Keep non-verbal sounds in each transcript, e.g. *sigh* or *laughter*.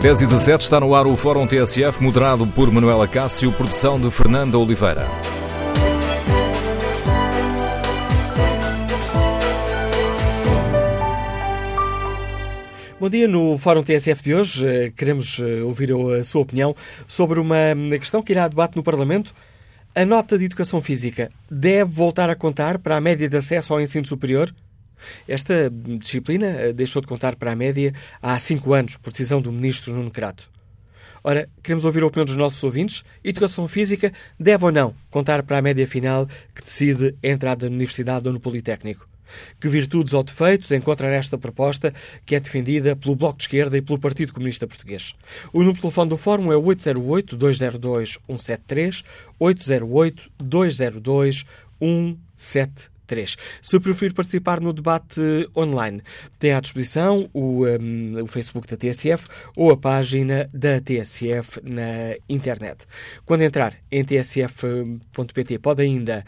10 e 17 está no ar o Fórum TSF, moderado por Manuela Cássio, produção de Fernanda Oliveira. Bom dia. No Fórum TSF de hoje, eh, queremos eh, ouvir a sua opinião sobre uma questão que irá a debate no Parlamento. A nota de educação física deve voltar a contar para a média de acesso ao ensino superior? Esta disciplina eh, deixou de contar para a média há cinco anos, por decisão do Ministro Nuno Crato. Ora, queremos ouvir a opinião dos nossos ouvintes. Educação física deve ou não contar para a média final que decide a entrada na Universidade ou no Politécnico? Que virtudes ou defeitos encontra nesta proposta que é defendida pelo Bloco de Esquerda e pelo Partido Comunista Português? O número de telefone do Fórum é 808-202-173, 808-202-173. 3. Se preferir participar no debate online, tem à disposição o, um, o Facebook da TSF ou a página da TSF na internet. Quando entrar em tsf.pt, pode ainda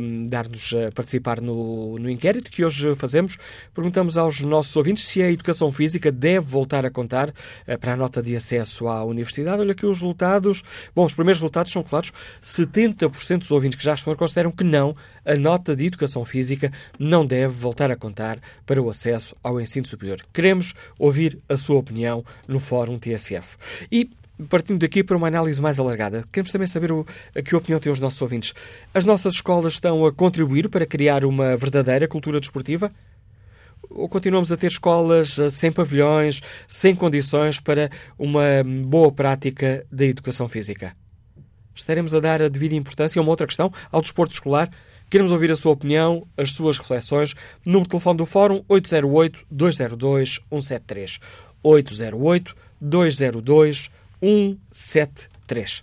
um, dar-nos a participar no, no inquérito que hoje fazemos. Perguntamos aos nossos ouvintes se a educação física deve voltar a contar uh, para a nota de acesso à universidade. Olha aqui os resultados. Bom, os primeiros resultados são claros. 70% dos ouvintes que já estão consideram que não, a nota de educação física não deve voltar a contar para o acesso ao ensino superior. Queremos ouvir a sua opinião no Fórum TSF. E partindo daqui para uma análise mais alargada, queremos também saber o, a que opinião têm os nossos ouvintes. As nossas escolas estão a contribuir para criar uma verdadeira cultura desportiva? Ou continuamos a ter escolas eh, sem pavilhões, sem condições para uma boa prática da educação física? Estaremos a dar a devida importância a uma outra questão, ao desporto escolar, Queremos ouvir a sua opinião, as suas reflexões. Número de telefone do Fórum 808-202-173. 808-202-173.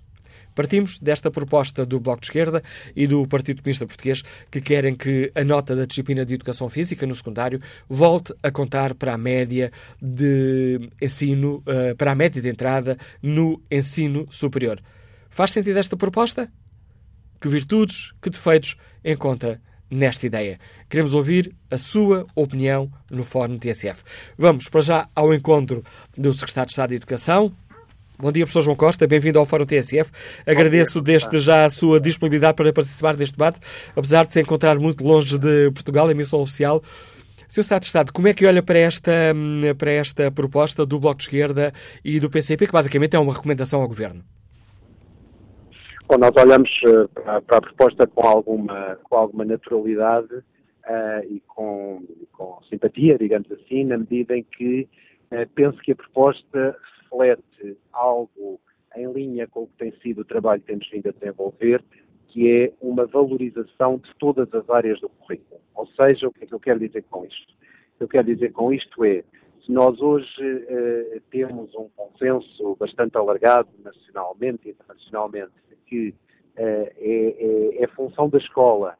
Partimos desta proposta do Bloco de Esquerda e do Partido Comunista Português que querem que a nota da disciplina de Educação Física no secundário volte a contar para a média de ensino, eh, para a média de entrada no ensino superior. Faz sentido esta proposta? Que virtudes, que defeitos encontra nesta ideia. Queremos ouvir a sua opinião no Fórum TSF. Vamos para já ao encontro do Secretário de Estado de Educação. Bom dia, professor João Costa, bem-vindo ao Fórum TSF. Agradeço desde já a sua disponibilidade para participar deste debate, apesar de se encontrar muito longe de Portugal, em missão oficial. Sr. Secretário de Estado, como é que olha para esta, para esta proposta do Bloco de Esquerda e do PCP, que basicamente é uma recomendação ao Governo? Bom, nós olhamos uh, para, para, a proposta com alguma, com alguma naturalidade uh, e com, com, simpatia, digamos assim, na medida em que uh, penso que a proposta reflete algo em linha com o que tem sido o trabalho que temos vindo a desenvolver, que é uma valorização de todas as áreas do currículo. Ou seja, o que é que eu quero dizer com isto? O que eu quero dizer com isto é, nós hoje temos um consenso bastante alargado nacionalmente e internacionalmente que uh, é, é, é, função da escola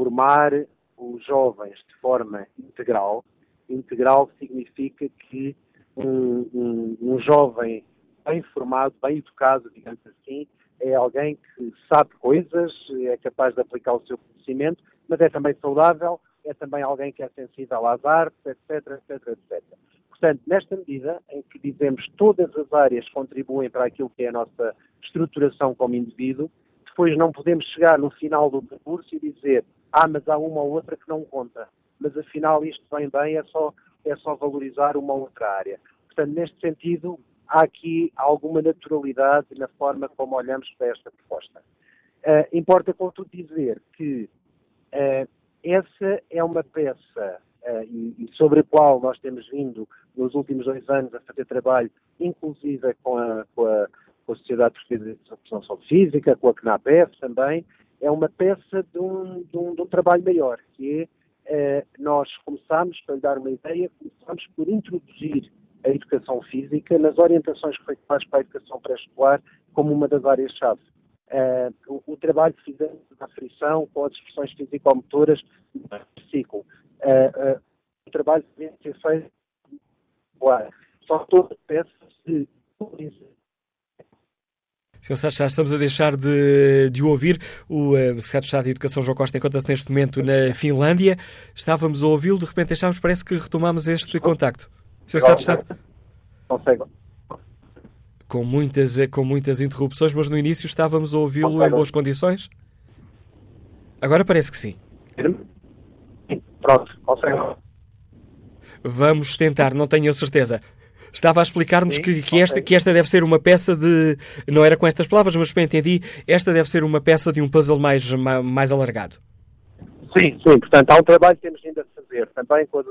formar os jovens de forma integral. Integral significa que um, um, um jovem bem formado, bem educado, digamos assim, é alguém que sabe coisas, é capaz de aplicar o seu conhecimento, mas é também saudável, é também alguém que é sensível às artes, etc, etc, etc. Portanto, nesta medida em que dizemos todas as áreas contribuem para aquilo que é a nossa estruturação como indivíduo, depois não podemos chegar no final do percurso e dizer ah, mas há uma ou outra que não conta. Mas afinal isto vem bem, é só, é só valorizar uma outra área. Portanto, neste sentido, há aqui alguma naturalidade na forma como olhamos para esta proposta. Uh, importa, contudo, dizer que uh, essa é uma peça uh, e, e, sobre a qual nós temos vindo nos últimos dois anos a fazer trabalho, inclusive com a, com a, com a Sociedade Portuguesa de Educação Física, com a CNAPEF também, é uma peça de um, de um, de um trabalho maior, que é, uh, nós começámos, para lhe dar uma ideia, começámos por introduzir a educação física nas orientações que foi faz para a educação pré-escolar como uma das áreas-chave. Uh, o, o, trabalho que fizemos na frição com as expressões físico-motoras no ciclo uh, uh, o trabalho que deve ser feito claro. Só toda peça se Sr. Sá, já estamos a deixar de, de ouvir. O uh, Secretário de Estado de Educação, João Costa, encontra-se neste momento na Finlândia. Estávamos a ouvi-lo, de repente deixámos, parece que retomamos este contacto. Sr. Secretário de Estado. Consegue. Com muitas, com muitas interrupções, mas no início estávamos a ouvi-lo em boas condições? Agora parece que sim. Pronto, consegue. Vamos tentar, não tenho a certeza. Estava a explicar-nos que, que, esta, que esta deve ser uma peça de. Não era com estas palavras, mas bem entendi. Esta deve ser uma peça de um puzzle mais, mais alargado. Sim, sim. Portanto, há um trabalho que temos ainda a fazer também com a,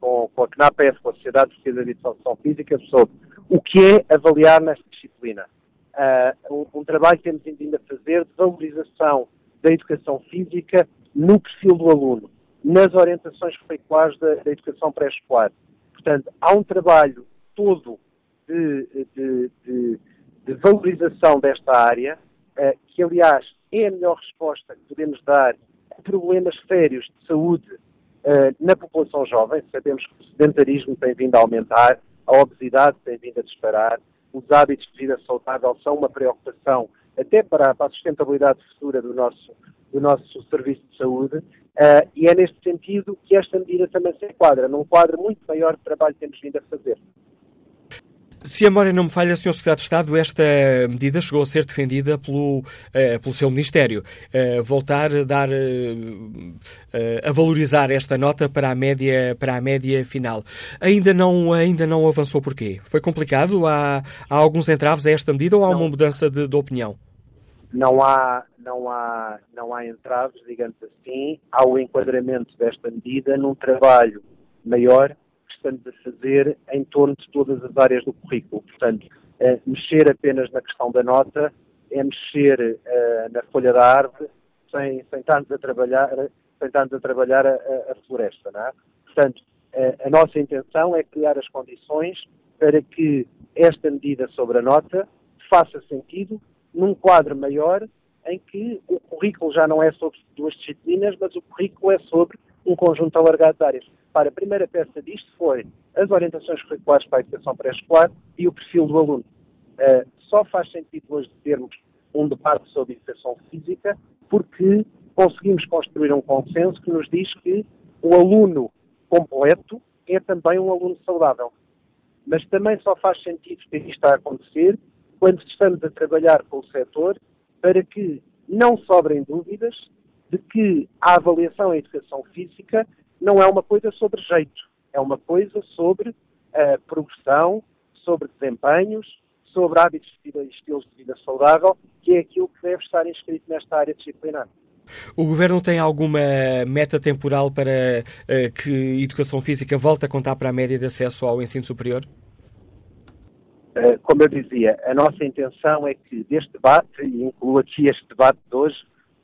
com, a CNAPES, com a Sociedade Portuguesa de Educação Física, sobre o que é avaliar nesta disciplina. Uh, um, um, trabalho que temos ainda a fazer de valorização da educação física no perfil do aluno, nas orientações curriculares da, da educação pré-escolar. Portanto, há um trabalho todo de, de, de, de valorização desta área, uh, que aliás é a melhor resposta que podemos dar a problemas sérios de saúde na população jovem. Sabemos que o sedentarismo tem vindo a aumentar, a obesidade tem vindo a disparar, os hábitos de vida saudável são uma preocupação até para, para a sustentabilidade futura do nosso, do nosso serviço de saúde, uh, e é neste sentido que esta medida também se enquadra, num quadro muito maior de trabalho que temos vindo a fazer. Se a memória não me falha, Sr. Secretário de Estado, esta medida chegou a ser defendida pelo, uh, pelo seu Ministério. Uh, voltar a dar, uh, a valorizar esta nota para a média, para a média final. Ainda não, ainda não avançou porquê? Foi complicado? Há, há alguns entraves a esta medida ou há não. uma mudança de, de opinião? Não há, não, há, não há entraves, digamos assim. Há o enquadramento desta medida num trabalho maior estamos a fazer em torno de todas as áreas do currículo. Portanto, uh, mexer apenas na questão da nota é mexer uh, na folha da árvore sem, sem estarmos a trabalhar, sem estarmos a, trabalhar a, a, floresta. Não é? Portanto, uh, a nossa intenção é criar as condições para que esta medida sobre a nota faça sentido num quadro maior em que o currículo já não é sobre duas disciplinas, mas o currículo é sobre um conjunto alargado de áreas. Para a primeira peça disto foi as orientações curriculares para a educação pré-escolar e o perfil do aluno. Uh, só faz sentido hoje termos um debate sobre educação física porque conseguimos construir um consenso que nos diz que o aluno completo é também um aluno saudável. Mas também só faz sentido ter isto a acontecer quando estamos a trabalhar com o setor para que não sobrem dúvidas de que a avaliação em educação física não é uma coisa sobre jeito, é uma coisa sobre uh, progressão, sobre desempenhos, sobre hábitos de vida e estilos de vida saudável, que é aquilo que deve estar inscrito nesta área disciplinar. O Governo tem alguma meta temporal para uh, que a educação física volte a contar para a média de acesso ao ensino superior? Uh, como eu dizia, a nossa intenção é que deste debate, e incluo aqui este debate de hoje,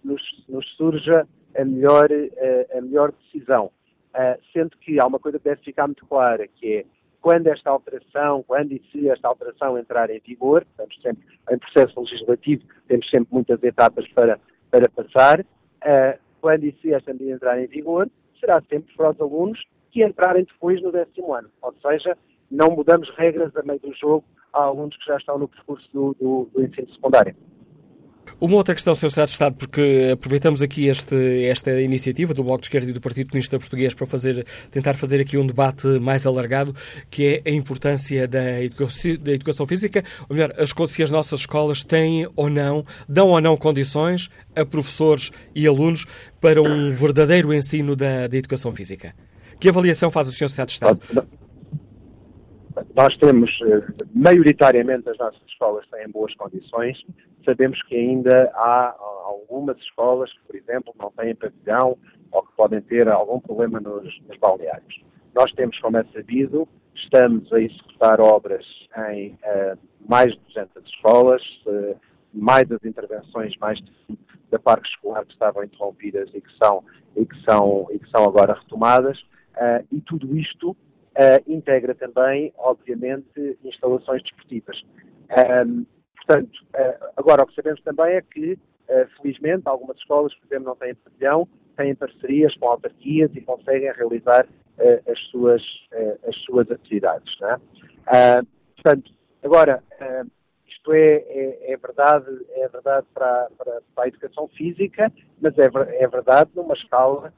nos, nos surja a melhor, uh, a melhor decisão. Uh, sendo que há uma coisa que deve ficar muito clara, que é quando esta alteração, quando e se esta alteração entrar em vigor, estamos sempre em processo legislativo, temos sempre muitas etapas para, para passar, uh, quando e se esta medida entrar em vigor, será sempre para os alunos que entrarem depois no décimo ano. Ou seja, não mudamos regras a meio do jogo a alunos que já estão no percurso do, do, do ensino secundário. Uma outra questão, Sr. Secretário de Estado, porque aproveitamos aqui este, esta iniciativa do Bloco de Esquerda e do Partido Comunista Português para fazer, tentar fazer aqui um debate mais alargado, que é a importância da educação, da educação física, ou melhor, as, se as nossas escolas têm ou não, dão ou não condições a professores e alunos para um verdadeiro ensino da, da educação física. Que avaliação faz o Sr. Secretário de Estado? Nós temos, eh, maioritariamente, as nossas escolas têm boas condições. Sabemos que ainda há algumas escolas que, por exemplo, não têm pavilhão ou que podem ter algum problema nos, nos balneários. Nós temos, como é sabido, estamos a executar obras em uh, mais de 200 escolas, uh, mais das intervenções mais de, da parque escolar que estavam interrompidas e que são, e que são, e que são agora retomadas, uh, e tudo isto integra também, obviamente, instalações desportivas. Um, portanto, uh, agora o que sabemos também é que, uh, felizmente, algumas escolas, por exemplo, não têm pavilhão, têm parcerias com autarquias e conseguem realizar as, suas, as suas atividades. É? portanto, agora, isto é, é, é, verdade, é verdade para, para, para, a educação física, mas é, é verdade numa escala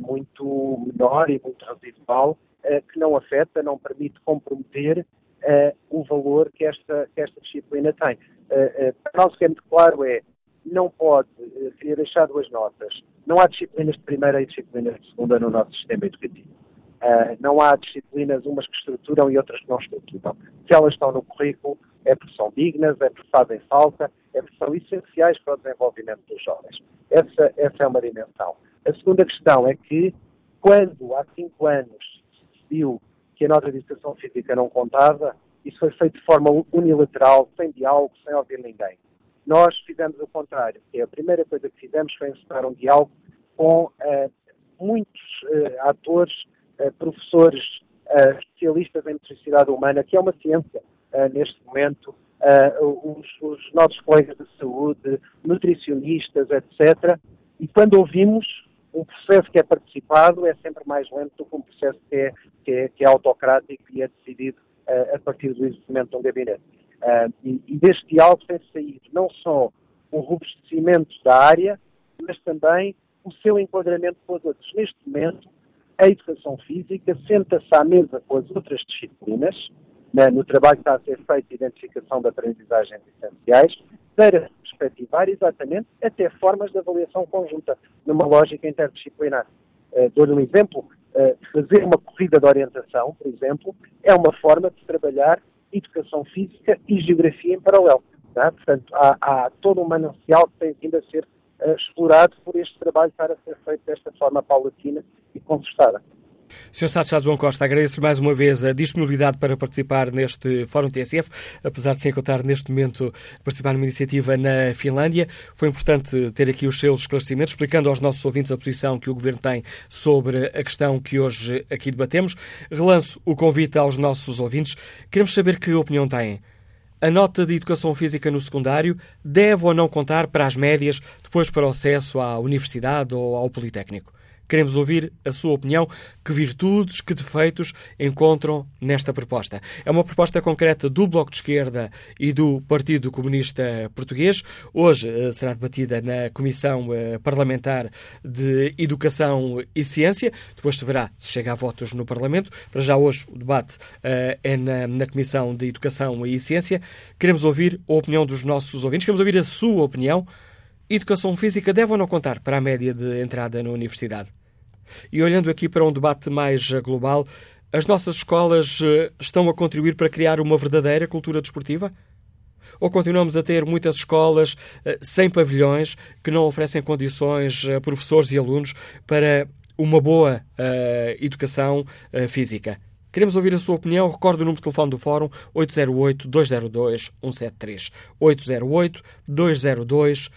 muito menor e muito residual eh, que não afeta, não permite comprometer uh, o valor que esta, que esta disciplina tem. Uh, uh, para nós o que é muito claro é, não pode, queria deixar duas notas, não há disciplinas de primeira e disciplinas de segunda no nosso sistema educativo. não há disciplinas, umas que estruturam e outras que não estruturam. Se elas estão no currículo, é porque são dignas, é porque fazem falta, é porque são essenciais para o desenvolvimento dos jovens. Essa, essa é uma dimensão. A segunda questão é que, quando há cinco anos se decidiu que a de educação física não contava, isso foi feito de forma unilateral, sem diálogo, sem ouvir ninguém. Nós fizemos o contrário, a primeira coisa que fizemos foi encetar um diálogo com uh, muitos uh, atores, uh, professores, especialistas em motricidade humana, que é uma ciência neste momento, os, os nossos colegas de saúde, nutricionistas, etc. E quando ouvimos, um processo que é participado é sempre mais lento do que um processo que é, que é, que é autocrático e é decidido uh, a partir do exercimento de um gabinete. Uh, e, e, deste diálogo tem saído não só o robustecimento da área, mas também o seu enquadramento com os outros. Neste momento, a educação física senta-se à mesa com as outras disciplinas, né, no trabalho que está a ser feito de identificação de aprendizagens essenciais, para perspectivar exatamente até formas de avaliação conjunta, numa lógica interdisciplinar. Uh, Dou-lhe um exemplo, uh, fazer uma corrida de orientação, por exemplo, é uma forma de trabalhar educação física e geografia em paralelo. Tá? Portanto, há, há, todo um manancial que tem vindo a ser uh, explorado por este trabalho a ser feito desta forma paulatina e conversada. Sr. Estado João Costa, agradeço mais uma vez a disponibilidade para participar neste Fórum TSF, apesar de se encontrar neste momento participar numa iniciativa na Finlândia. Foi importante ter aqui os seus esclarecimentos, explicando aos nossos ouvintes a posição que o Governo tem sobre a questão que hoje aqui debatemos. Relanço o convite aos nossos ouvintes. Queremos saber que opinião têm. A nota de educação física no secundário deve ou não contar para as médias, depois para o acesso à universidade ou ao Politécnico? Queremos ouvir a sua opinião. Que virtudes, que defeitos encontram nesta proposta? É uma proposta concreta do Bloco de Esquerda e do Partido Comunista Português. Hoje eh, será debatida na Comissão eh, Parlamentar de Educação e Ciência. Depois se verá se chega a votos no Parlamento. Para já hoje o debate uh, é na, na Comissão de Educação e Ciência. Queremos ouvir a opinião dos nossos ouvintes. Queremos ouvir a sua opinião. Educação física deve ou não contar para a média de entrada na universidade? E olhando aqui para um debate mais global, as nossas escolas eh, estão a contribuir para criar uma verdadeira cultura desportiva? Ou continuamos a ter muitas escolas eh, sem pavilhões que não oferecem condições a professores e alunos para uma boa uh, educação uh, física? Queremos ouvir a sua opinião. Recorde o número de telefone do Fórum 808-202-173. 808-202-173.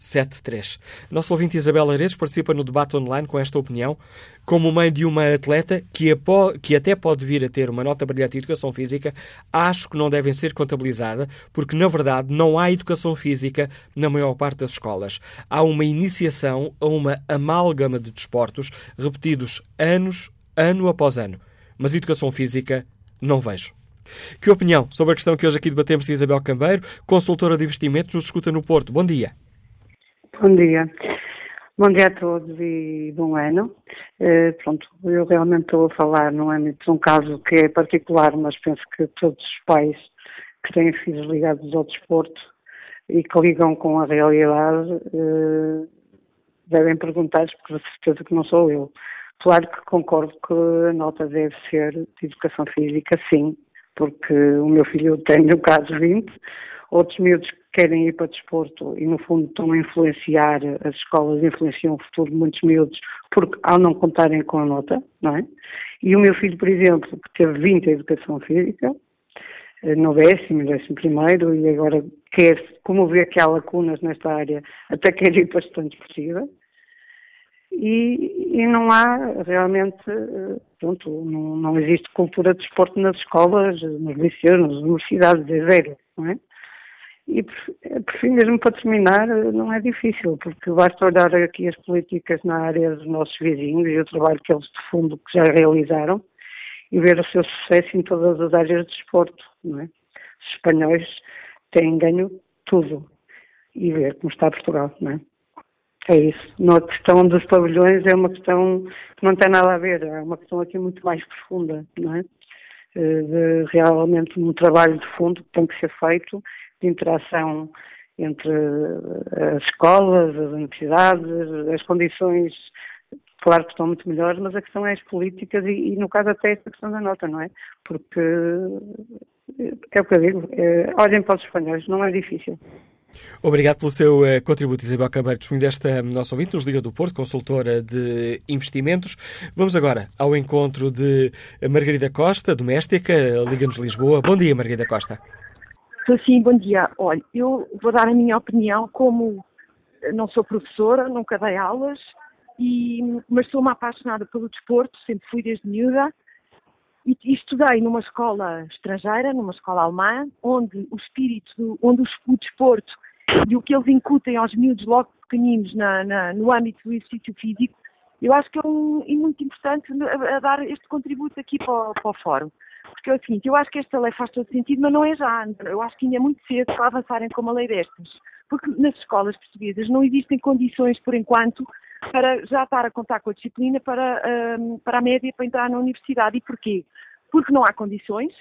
73. Nosso ouvinte Isabel Aredes participa no debate online com esta opinião. Como mãe de uma atleta que, que até pode vir a ter uma nota brilhante de educação física, acho que não devem ser contabilizada, porque na verdade não há educação física na maior parte das escolas. Há uma iniciação a uma amálgama de desportos repetidos anos, ano após ano. Mas educação física não vejo. Que opinião sobre a questão que hoje aqui debatemos com Isabel Cambeiro, consultora de investimentos, nos escuta no Porto. Bom dia. Bom dia. Bom dia a todos e bom ano. Uh, pronto, eu realmente estou a falar no âmbito de um caso que é particular, mas penso que todos os pais que têm filhos ligados ao desporto e que ligam com a realidade uh, devem perguntar-se, porque de certeza que não sou eu. Claro que concordo que a nota deve ser de educação física, sim, porque o meu filho tem, no caso, 20, outros miúdos querem ir para desporto e, no fundo, estão a influenciar, as escolas influenciam o futuro de muitos miúdos, porque ao não contarem com a nota, não é? E o meu filho, por exemplo, que teve 20 em educação física, eh, no décimo, décimo primeiro, e agora quer, como vê que há lacunas nesta área, até quer ir para a gestão desportiva, e, e, não há realmente, eh, pronto, não, não existe cultura de desporto nas escolas, nos liceus, nas universidades, é zero, não é? E por fim, mesmo para terminar, não é difícil, porque basta olhar aqui as políticas na área dos nossos vizinhos e o trabalho que eles de fundo que já realizaram e ver o seu sucesso em todas as áreas de desporto, não é? Os espanhóis têm ganho tudo e ver como está Portugal, não é? É isso. Na questão dos pavilhões é uma questão que não tem nada a ver, é uma questão aqui muito mais profunda, não é? de realmente um trabalho de fundo que tem que ser feito, de interação entre as escolas, as universidades, as condições, claro que estão muito melhores, mas a questão é as políticas e, e no caso até esta questão da nota, não é? Porque é o que eu digo, é, olhem para os espanhóis, não é difícil. Obrigado pelo seu uh, contributo, Isabel disponible desta nossa ouvinte, nos Liga do Porto, consultora de investimentos. Vamos agora ao encontro de Margarida Costa, doméstica, Liga-nos Lisboa. Bom dia, Margarida Costa. Sim, bom dia. Olha, eu vou dar a minha opinião como não sou professora, nunca dei aulas, e, mas sou uma apaixonada pelo desporto, sempre fui desde miúda, e, e, estudei numa escola estrangeira, numa escola alemã, onde o espírito, do, onde o, desporto e o que eles incutem aos miúdos logo pequeninos na, na, no âmbito do exercício físico, eu acho que é, um, muito importante a, a, dar este contributo aqui para, para o fórum. Porque é o seguinte, eu acho que esta lei faz todo sentido, mas não é já. Eu acho que ainda é muito cedo para avançarem com uma lei destas. Porque nas escolas portuguesas não existem condições, por enquanto, para já estar a contar com a disciplina para, um, para a média para entrar na universidade. E porquê? Porque não há condições.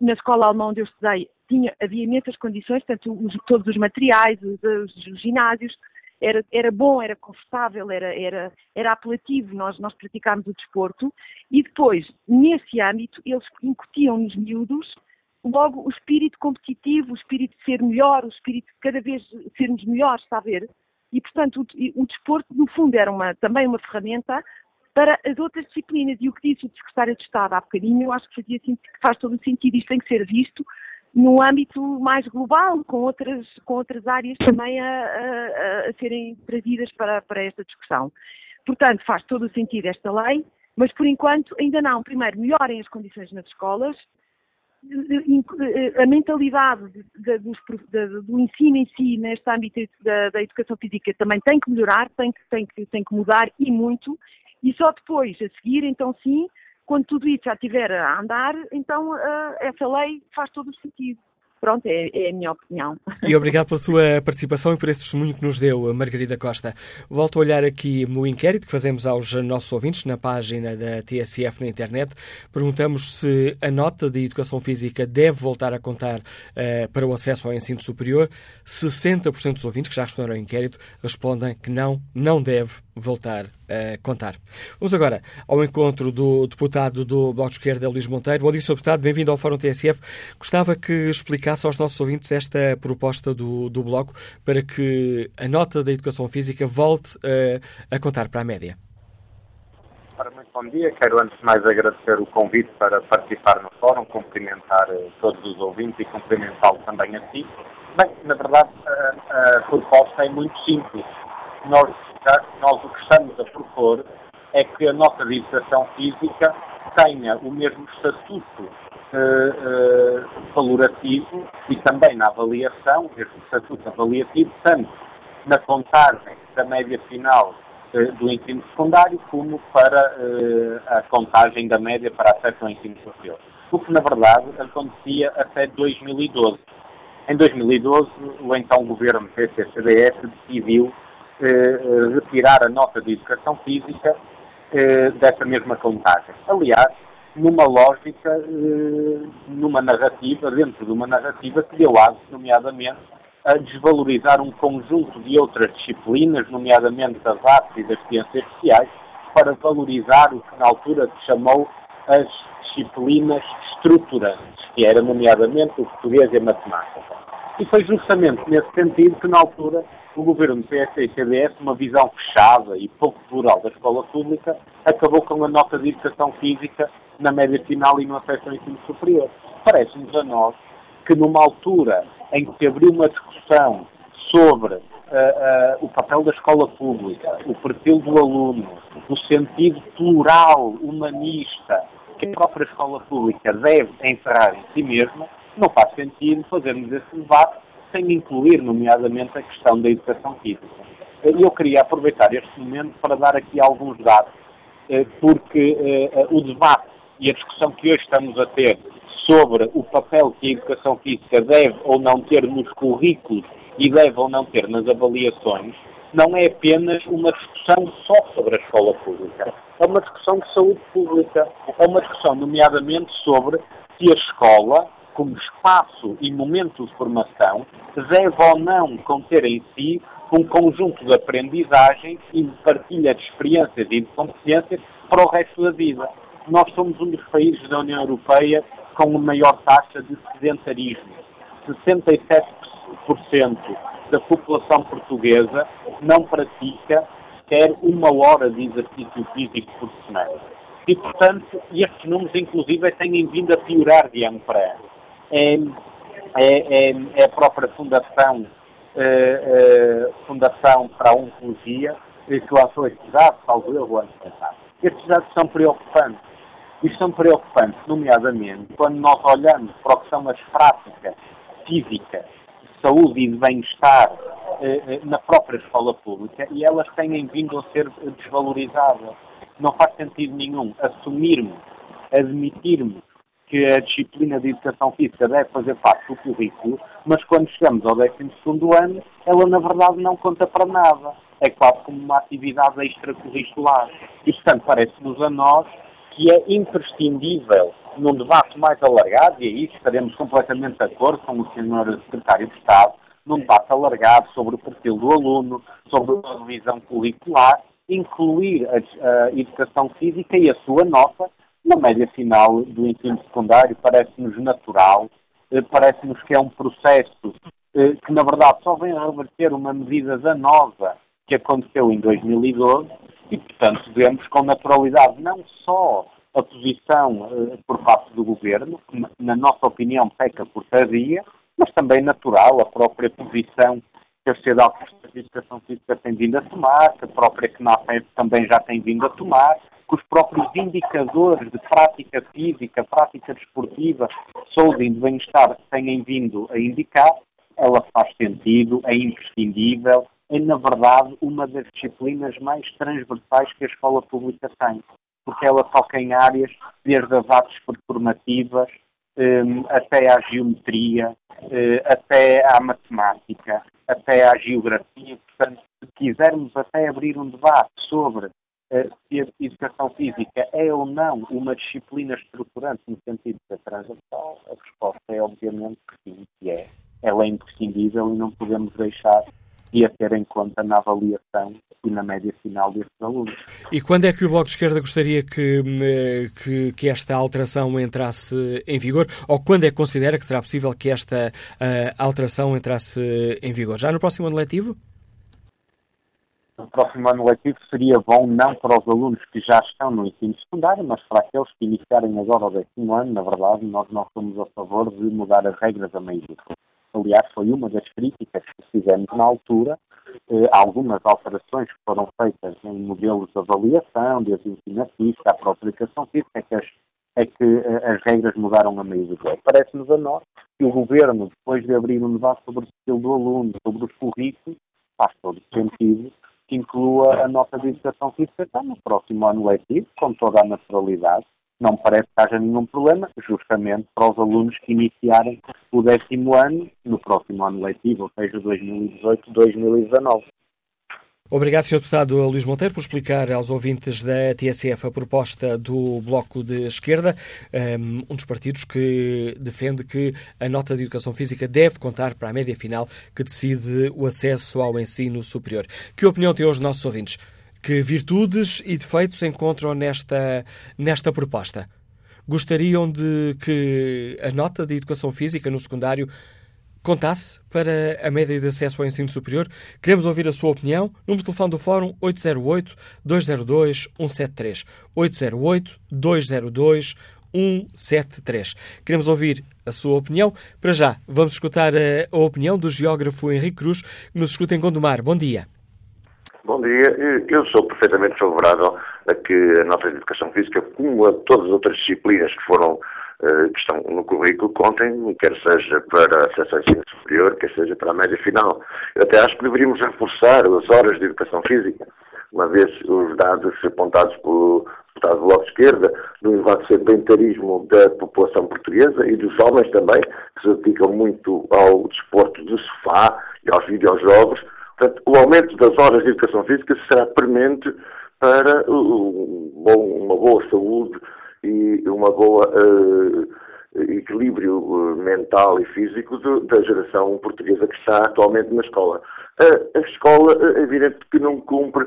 Na escola alemã onde eu estudei tinha, havia imensas condições, tanto os, todos os materiais, os, os, ginásios, era, era bom, era confortável, era, era, era apelativo nós, nós praticarmos o desporto. E depois, nesse âmbito, eles incutiam nos miúdos logo o espírito competitivo, o espírito de ser melhor, o espírito de cada vez sermos melhores, está a ver? E, portanto, o, o desporto, no fundo, era uma, também uma ferramenta para as outras disciplinas. E o que disse o Secretário de Estado há bocadinho, eu acho que, fazia, faz todo o sentido. Isto tem que ser visto no âmbito mais global, com outras, com outras áreas também a, a, a serem trazidas para, para esta discussão. Portanto, faz todo o sentido esta lei, mas por enquanto ainda não. Primeiro, melhorem as condições nas escolas, a mentalidade de, de, de, do ensino em si, neste âmbito da, educação física, também tem que melhorar, tem que, tem, que, tem que mudar e muito, e só depois, a seguir, então sim, quando tudo isso já estiver a andar, então uh, essa lei faz todo o sentido. Pronto, é, é, a minha opinião. *laughs* E obrigado pela sua participação e por esse testemunho que nos deu, Margarida Costa. Volto a olhar aqui no inquérito que fazemos aos nossos ouvintes na página da TSF na internet. Perguntamos se a nota de educação física deve voltar a contar uh, para o acesso ao ensino superior. 60% dos ouvintes que já responderam ao inquérito respondem que não, não deve voltar a contar. Vamos agora ao encontro do deputado do Bloco de Esquerda, Luís Monteiro. Bom dia, Sr. Deputado, bem-vindo ao Fórum TSF. Gostava que explicasse aos nossos ouvintes esta proposta do, do Bloco para que a nota da educação física volte a, a contar para a média. Muito bom dia. Quero antes de mais agradecer o convite para participar no fórum, cumprimentar eh, todos os ouvintes e cumprimentá-lo também a si. Bem, na verdade, a, a proposta é muito simples. Nós nós o que estamos a propor é que a nossa educação física tenha o mesmo estatuto uh, uh, valorativo e também na avaliação, este estatuto avaliativo, tanto na contagem da média final uh, do ensino secundário, como para a contagem da média para acesso ao ensino superior. O que, na verdade, acontecia até 2012. Em 2012, o então governo PC-CDS decidiu eh, eh, retirar a nota de educação física eh, dessa mesma contagem. Aliás, numa lógica, numa narrativa, dentro de uma narrativa que deu lado, nomeadamente, a desvalorizar um conjunto de outras disciplinas, nomeadamente as artes e das ciências sociais, para valorizar o que na altura se chamou as disciplinas estruturantes, que era nomeadamente o português e a matemática. E foi justamente nesse sentido que na altura o governo do PS e CDS, uma visão fechada e pouco plural da escola pública, acabou com a nota de educação física na média final e no acesso ao ensino superior. Parece-nos a nós que numa altura em que se abriu uma discussão sobre uh, uh, o papel da escola pública, o perfil do aluno, o sentido plural, humanista, que a própria escola pública deve encerrar em si mesma, não faz sentido fazermos esse debate sem incluir, nomeadamente, a questão da educação física. Eu queria aproveitar este momento para dar aqui alguns dados, eh, porque eh, o debate e a discussão que hoje estamos a ter sobre o papel que a educação física deve ou não ter nos currículos e deve ou não ter nas avaliações, não é apenas uma discussão só sobre a escola pública. É uma discussão de saúde pública, é uma discussão, nomeadamente, sobre se a escola, como espaço e momento de formação, deve ou não conter em si um conjunto de aprendizagem e de partilha de experiências e de competências para o resto da vida. Nós somos um dos países da União Europeia com a maior taxa de sedentarismo. 67% da população portuguesa não pratica sequer uma hora de exercício físico por semana. E, portanto, estes números, inclusive, têm vindo a piorar de ano para ano. É, é, é, é a própria Fundação, eh, eh, Fundação para a Oncologia que lançou estes dados, salvo eu, o ano passado. Estes dados são preocupantes. E são preocupantes, nomeadamente, quando nós olhamos para o que são as práticas físicas de saúde e de bem-estar eh, eh, na própria escola pública e elas têm vindo a ser desvalorizadas. Não faz sentido nenhum assumirmos, admitirmos que a disciplina de educação física deve fazer parte do currículo, mas quando chegamos ao 12 ano, ela na verdade não conta para nada. É quase como uma atividade extracurricular. E, portanto, parece-nos a nós que é imprescindível num debate mais alargado, e aí estaremos completamente de acordo com o Sr. Secretário de Estado, num debate alargado sobre o perfil do aluno, sobre a divisão curricular, incluir a, a educação física e a sua nota na média final do ensino secundário. Parece-nos natural, eh, parece-nos que é um processo eh, que, na verdade, só vem a reverter uma medida danosa que aconteceu em 2012 e, portanto, vemos com naturalidade não só a posição uh, por parte do governo, que, na nossa opinião, peca por tardia, mas também natural a própria posição que a Sociedade de Educação Física tem vindo a tomar, que a própria CNAF também já tem vindo a tomar, que os próprios indicadores de prática física, prática desportiva, saúde e bem-estar têm vindo a indicar, ela faz sentido, é imprescindível, é, na verdade, uma das disciplinas mais transversais que a escola pública tem, porque ela toca em áreas desde as artes performativas um, até à geometria, uh, até à matemática, até à geografia. Portanto, se quisermos até abrir um debate sobre se a educação física é ou não uma disciplina estruturante no sentido da transversal, a resposta é obviamente que sim, que é. Ela é imprescindível e não podemos deixar e a ter em conta na avaliação e na média final destes alunos. E quando é que o Bloco de Esquerda gostaria que, que, que, esta alteração entrasse em vigor? Ou quando é que considera que será possível que esta uh, alteração entrasse em vigor? Já no próximo ano letivo? No próximo ano letivo seria bom não para os alunos que já estão no ensino secundário, mas para aqueles que iniciarem agora o décimo ano, na verdade, nós não somos a favor de mudar as regras a meio do Aliás, foi uma das críticas que fizemos na altura, eh, algumas alterações que foram feitas em modelos de avaliação, o ensino física, a própria educação física, é que as, é que eh, as regras mudaram a meio do jogo. Parece-nos a nós que o Governo, depois de abrir um debate sobre o estilo do aluno, sobre os currículos, faz todo sentido que inclua a de educação física no próximo ano letivo, com toda a naturalidade, não parece que haja nenhum problema, justamente para os alunos que iniciarem o décimo ano no próximo ano letivo, ou seja, 2018-2019. Obrigado, Sr. Deputado Luís Monteiro, por explicar aos ouvintes da TSF a proposta do Bloco de Esquerda, um dos partidos que defende que a nota de educação física deve contar para a média final que decide o acesso ao ensino superior. Que opinião têm os nossos ouvintes? Que virtudes e defeitos encontram nesta, nesta proposta? Gostariam de que a nota de educação física no secundário contasse para a média de acesso ao ensino superior? Queremos ouvir a sua opinião. Número de telefone do Fórum 808-202-173. 808-202-173. Queremos ouvir a sua opinião. Para já, vamos escutar a, a opinião do geógrafo Henrique Cruz, que nos escuta em Gondomar. Bom dia. Bom dia. Eu sou perfeitamente favorável a que a de educação física, como a todas as outras disciplinas que foram eh, que estão no currículo, contem, quer seja para ao ensino superior, quer seja para a média final. Eu até acho que deveríamos reforçar as horas de educação física, uma vez os dados apontados pelo deputado do Bloco de Esquerda, do elevado sedentarismo da população portuguesa e dos homens também, que se dedicam muito ao desporto de sofá e aos videojogos, Portanto, o aumento das horas de educação física será premente para uma boa saúde e uma boa equilíbrio mental e físico da geração portuguesa que está atualmente na escola. A, escola, é evidente que não cumpre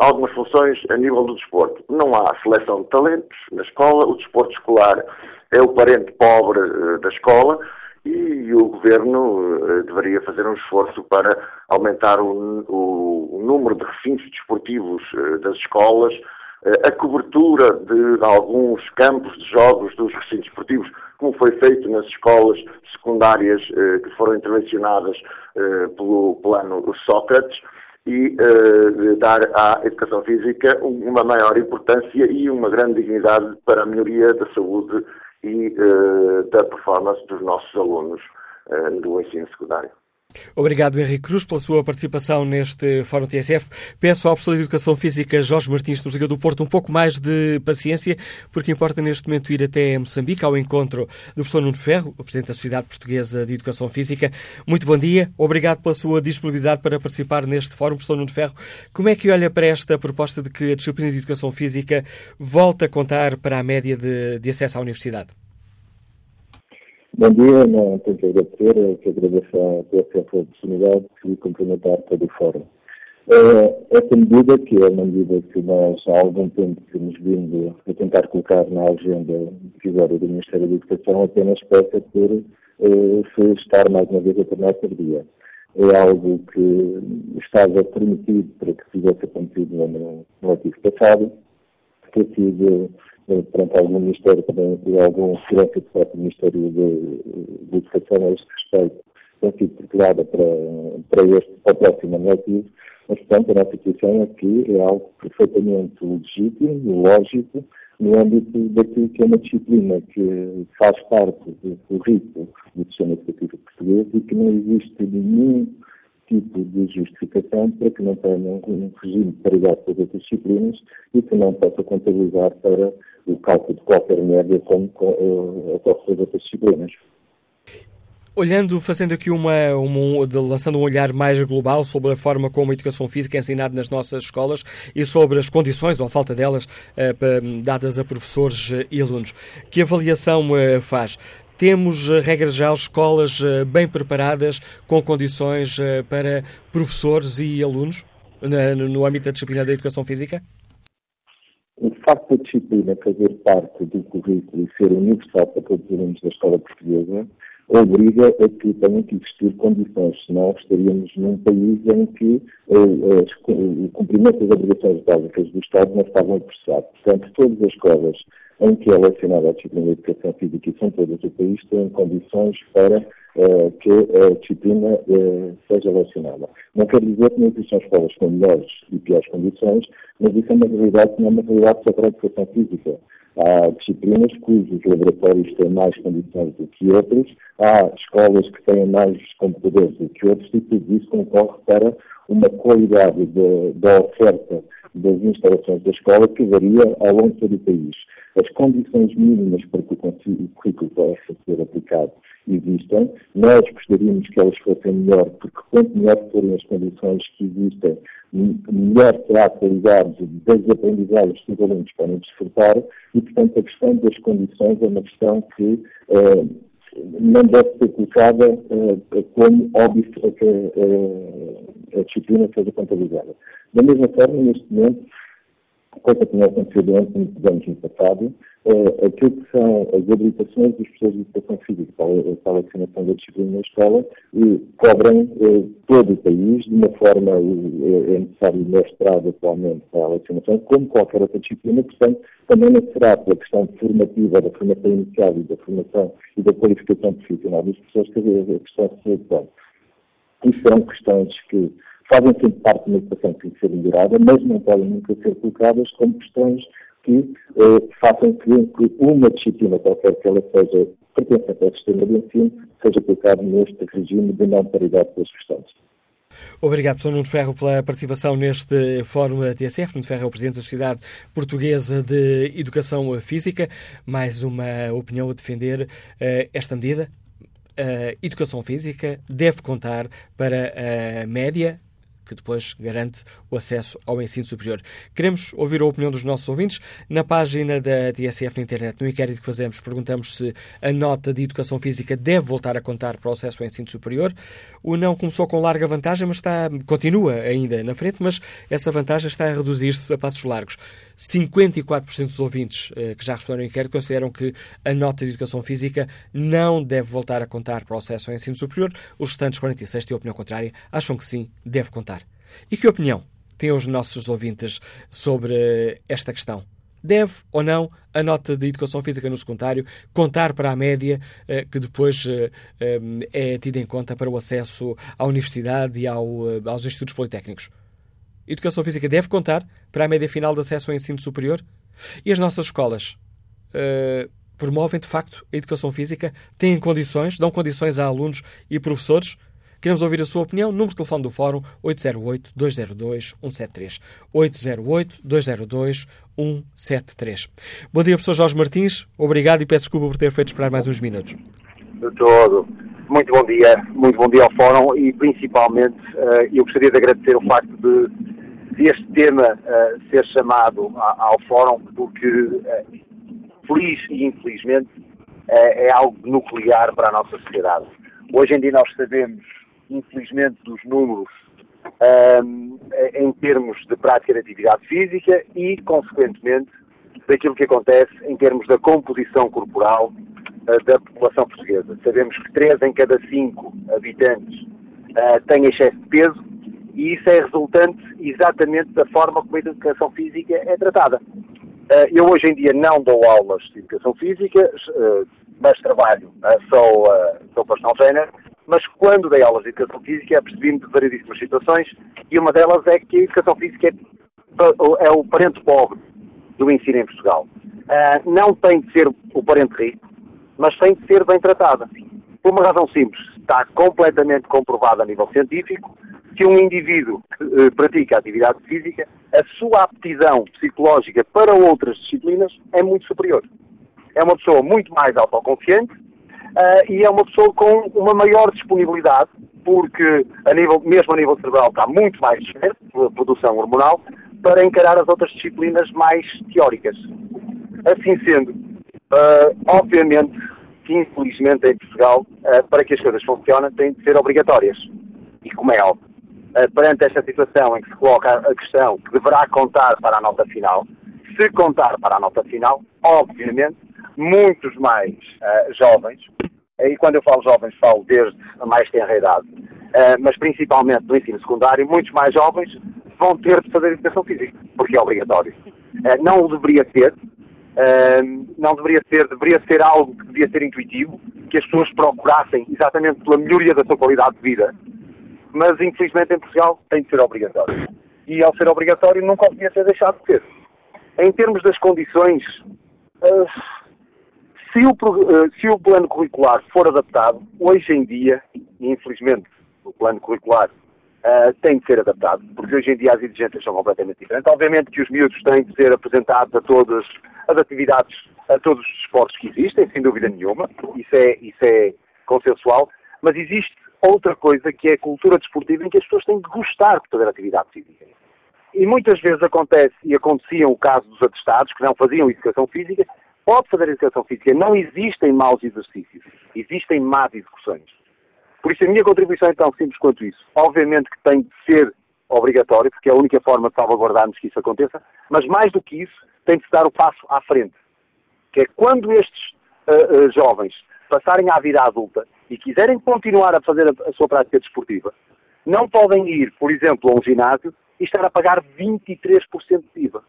algumas funções a nível do desporto. Não há seleção de talentos na escola, o desporto escolar é o parente pobre uh, da escola e o governo uh, deveria fazer um esforço para aumentar o, o, o número de recintos desportivos uh, das escolas, a cobertura de alguns campos de jogos dos recintos desportivos, como foi feito nas escolas secundárias que foram intervencionadas pelo plano Sócrates e uh, dar à educação física uma maior importância e uma grande dignidade para a melhoria da saúde e uh, da performance dos nossos alunos uh, do ensino secundário. Obrigado, Henrique Cruz, pela sua participação neste Fórum TSF. Peço ao professor de Educação Física, Jorge Martins, nos Liga do Porto, um pouco mais de paciência, porque importa neste momento ir até Moçambique, ao encontro do professor Nuno Ferro, o Presidente da Sociedade Portuguesa de Educação Física. Muito bom dia, obrigado pela sua disponibilidade para participar neste Fórum, professor Nuno Ferro. Como é que olha para esta proposta de que a disciplina de Educação Física volta a contar para a média de, de acesso à universidade? Bom dia, não tenho que agradecer, que agradeço a essa oportunidade de cumprimentar todo o fórum. Uh, essa medida, que é uma medida que nós há algum tempo temos vindo a tentar colocar na agenda divisória do Ministério da Educação, apenas peça por uh, se estar mais uma vez a tornar tardia. É algo que estava permitido para que tivesse acontecido no, no ativo passado, que sido perante algum Ministério também, algum segurança do Ministério de, de Educação a este respeito, tem sido procurada para, para, este, para o próximo ano mas, portanto, a nossa situação é que é algo perfeitamente legítimo, lógico, no âmbito daquilo que é uma disciplina que faz parte do currículo do sistema educativo português e que não existe nenhum tipo de justificação para que não tenha um regime de paridade com as outras disciplinas e que não possa contabilizar para o cálculo de qualquer média como uh, ocorre outras disciplinas. Olhando, fazendo aqui uma, uma, lançando um olhar mais global sobre a forma como a educação física é ensinada nas nossas escolas e sobre as condições ou falta delas uh, dadas a professores e alunos. Que avaliação uh, faz? Temos, regra geral, escolas bem preparadas, com condições para professores e alunos no âmbito da disciplina da educação física? Facto da disciplina fazer parte do currículo e ser universal para todos os alunos da escola portuguesa obriga a que tenham que existir condições, senão estaríamos num país em que uh, o cumprimento das obrigações básicas do Estado não estavam apreciados. Portanto, todas as escolas em que é lecionada a disciplina de educação física e são todas do país têm condições para uh, que a disciplina uh, seja lecionada. Não quer dizer que não existam escolas com melhores e piores condições, mas isso é uma realidade que não é uma realidade só para a educação física. Há disciplinas cujos laboratórios têm mais condições do que outras, há escolas que têm mais computadores do que outros, e tudo isso concorre para uma qualidade da oferta das instalações da escola que varia ao longo de todo o país. As condições mínimas para que o currículo possa ser aplicado existem. Nós gostaríamos que elas fossem melhor, porque quanto melhor forem as condições que existem, melhor será a qualidade das aprendizagens que os alunos podem desfrutar e, portanto, a questão das condições é uma questão que eh, não deve ser colocada eh, como óbvio que eh, a disciplina seja contabilizada. Da mesma forma, neste momento, coisa que não aconteceu antes, muitos anos no passado, é, aquilo que são as habilitações dos professores de educação física para, para a vacinação da disciplina na escola e cobrem eh, todo o país de uma forma, é, é necessário mestrado atualmente para a vacinação, como qualquer outra disciplina, portanto, também não será pela questão formativa, da formação inicial e da formação e da qualificação profissional dos professores que a questão se resolve. Isso são questões que fazem sempre parte uma educação que tem que ser melhorada, mas não podem nunca ser colocadas como questões que eh, façam que, que, uma disciplina, qualquer que ela seja pertencente ao sistema de ensino, seja colocada neste regime de não paridade das restantes. Obrigado, Sr. Nuno Ferro, pela participação neste Fórum TSF. Nuno Ferro é o Presidente da Sociedade Portuguesa de Educação Física. Mais uma opinião a defender uh, esta medida. A educação física deve contar para a média que depois garante o acesso ao ensino superior. Queremos ouvir a opinião dos nossos ouvintes. Na página da TSF na internet, no inquérito que fazemos, perguntamos se a nota de educação física deve voltar a contar para o acesso ao ensino superior. O não começou com larga vantagem, mas está, continua ainda na frente, mas essa vantagem está a reduzir-se a passos largos. 54% dos ouvintes eh, que já responderam ao inquérito consideram que a nota de educação física não deve voltar a contar para o acesso ao ensino superior. Os restantes 46 têm opinião contrária, acham que sim, deve contar. E que opinião têm os nossos ouvintes sobre esta questão? Deve ou não a nota de educação física no secundário contar para a média eh, que depois eh, é tida em conta para o acesso à universidade e ao, aos institutos politécnicos? Educação física deve contar para a média final de acesso ao ensino superior? E as nossas escolas promovem, de facto, a educação física? Têm condições, dão condições a alunos e professores? Queremos ouvir a sua opinião. Número de telefone do Fórum 808-202-173. 808-202-173. Bom dia, professor Jorge Martins. Obrigado e peço desculpa por ter feito esperar mais uns minutos. Todo. Muito bom dia. Muito bom dia ao Fórum e, principalmente, uh, eu gostaria de agradecer o facto de este tema uh, ser chamado ao fórum, porque, uh, feliz e infelizmente, é algo nuclear para a nossa sociedade. Hoje em dia nós sabemos, infelizmente, dos números em termos de prática de atividade física e, consequentemente, daquilo que acontece em termos da composição corporal da população portuguesa. Sabemos que 3 em cada 5 habitantes têm excesso de peso e isso é resultante exatamente da forma como a educação física é tratada. Eh, eu hoje em dia não dou aulas de educação física, mas trabalho, eh, sou, sou personal trainer, mas quando dei aulas de educação física percebi-me de variedíssimas situações e uma delas é que a educação física é, é o parente pobre do ensino em Portugal. Não tem de ser o parente rico, mas tem de ser bem tratada. Por uma razão simples, está completamente comprovado a nível científico que um indivíduo que uh, pratica atividade física, a sua aptidão psicológica para outras disciplinas é muito superior. É uma pessoa muito mais autoconfiante uh, e é uma pessoa com uma maior disponibilidade, porque a nível, mesmo a nível cerebral está muito mais desperto pela produção hormonal, para encarar as outras disciplinas mais teóricas. Assim sendo, uh, obviamente que infelizmente em Portugal, para que as coisas funcionem, têm de ser obrigatórias. E como é óbvio, uh, perante esta situação em que se coloca a questão que deverá contar para a nota final, se contar para a nota final, obviamente, muitos mais uh, jovens, e quando eu falo jovens falo desde a mais tenra idade, uh, mas principalmente no ensino secundário, muitos mais jovens vão ter de fazer educação física, porque é obrigatório. Uh, não o deveria ser, não deveria ser, deveria ser algo que devia ser intuitivo, que as pessoas procurassem exatamente pela melhoria da sua qualidade de vida, mas infelizmente em Portugal tem de ser obrigatório. E ao ser obrigatório nunca devia ser deixado de ser. Em termos das condições, uh, se, o, uh, se o plano curricular for adaptado, hoje em dia, infelizmente o plano curricular uh, tem de ser adaptado, porque hoje em dia as exigências são completamente diferentes. Obviamente que os miúdos têm de ser apresentados a todas as atividades, a todos os esportes que existem, sem dúvida nenhuma, isso é, isso é consensual, mas existe outra coisa que é a cultura desportiva em que as pessoas têm de gostar de fazer atividade física. E muitas vezes acontece, e acontecia o caso dos atestados, que não faziam educação física, pode fazer educação física. Não existem maus exercícios, existem más execuções. Por isso a minha contribuição é tão simples quanto isso. Obviamente que tem de ser obrigatório, porque é a única forma de salvaguardarmos que isso aconteça, mas mais do que isso, tem de se dar o passo à frente. Que é quando estes uh, uh, jovens passarem à vida adulta e quiserem continuar a fazer a, a sua prática desportiva, não podem ir, por exemplo, a um ginásio e estar a pagar 23% de IVA.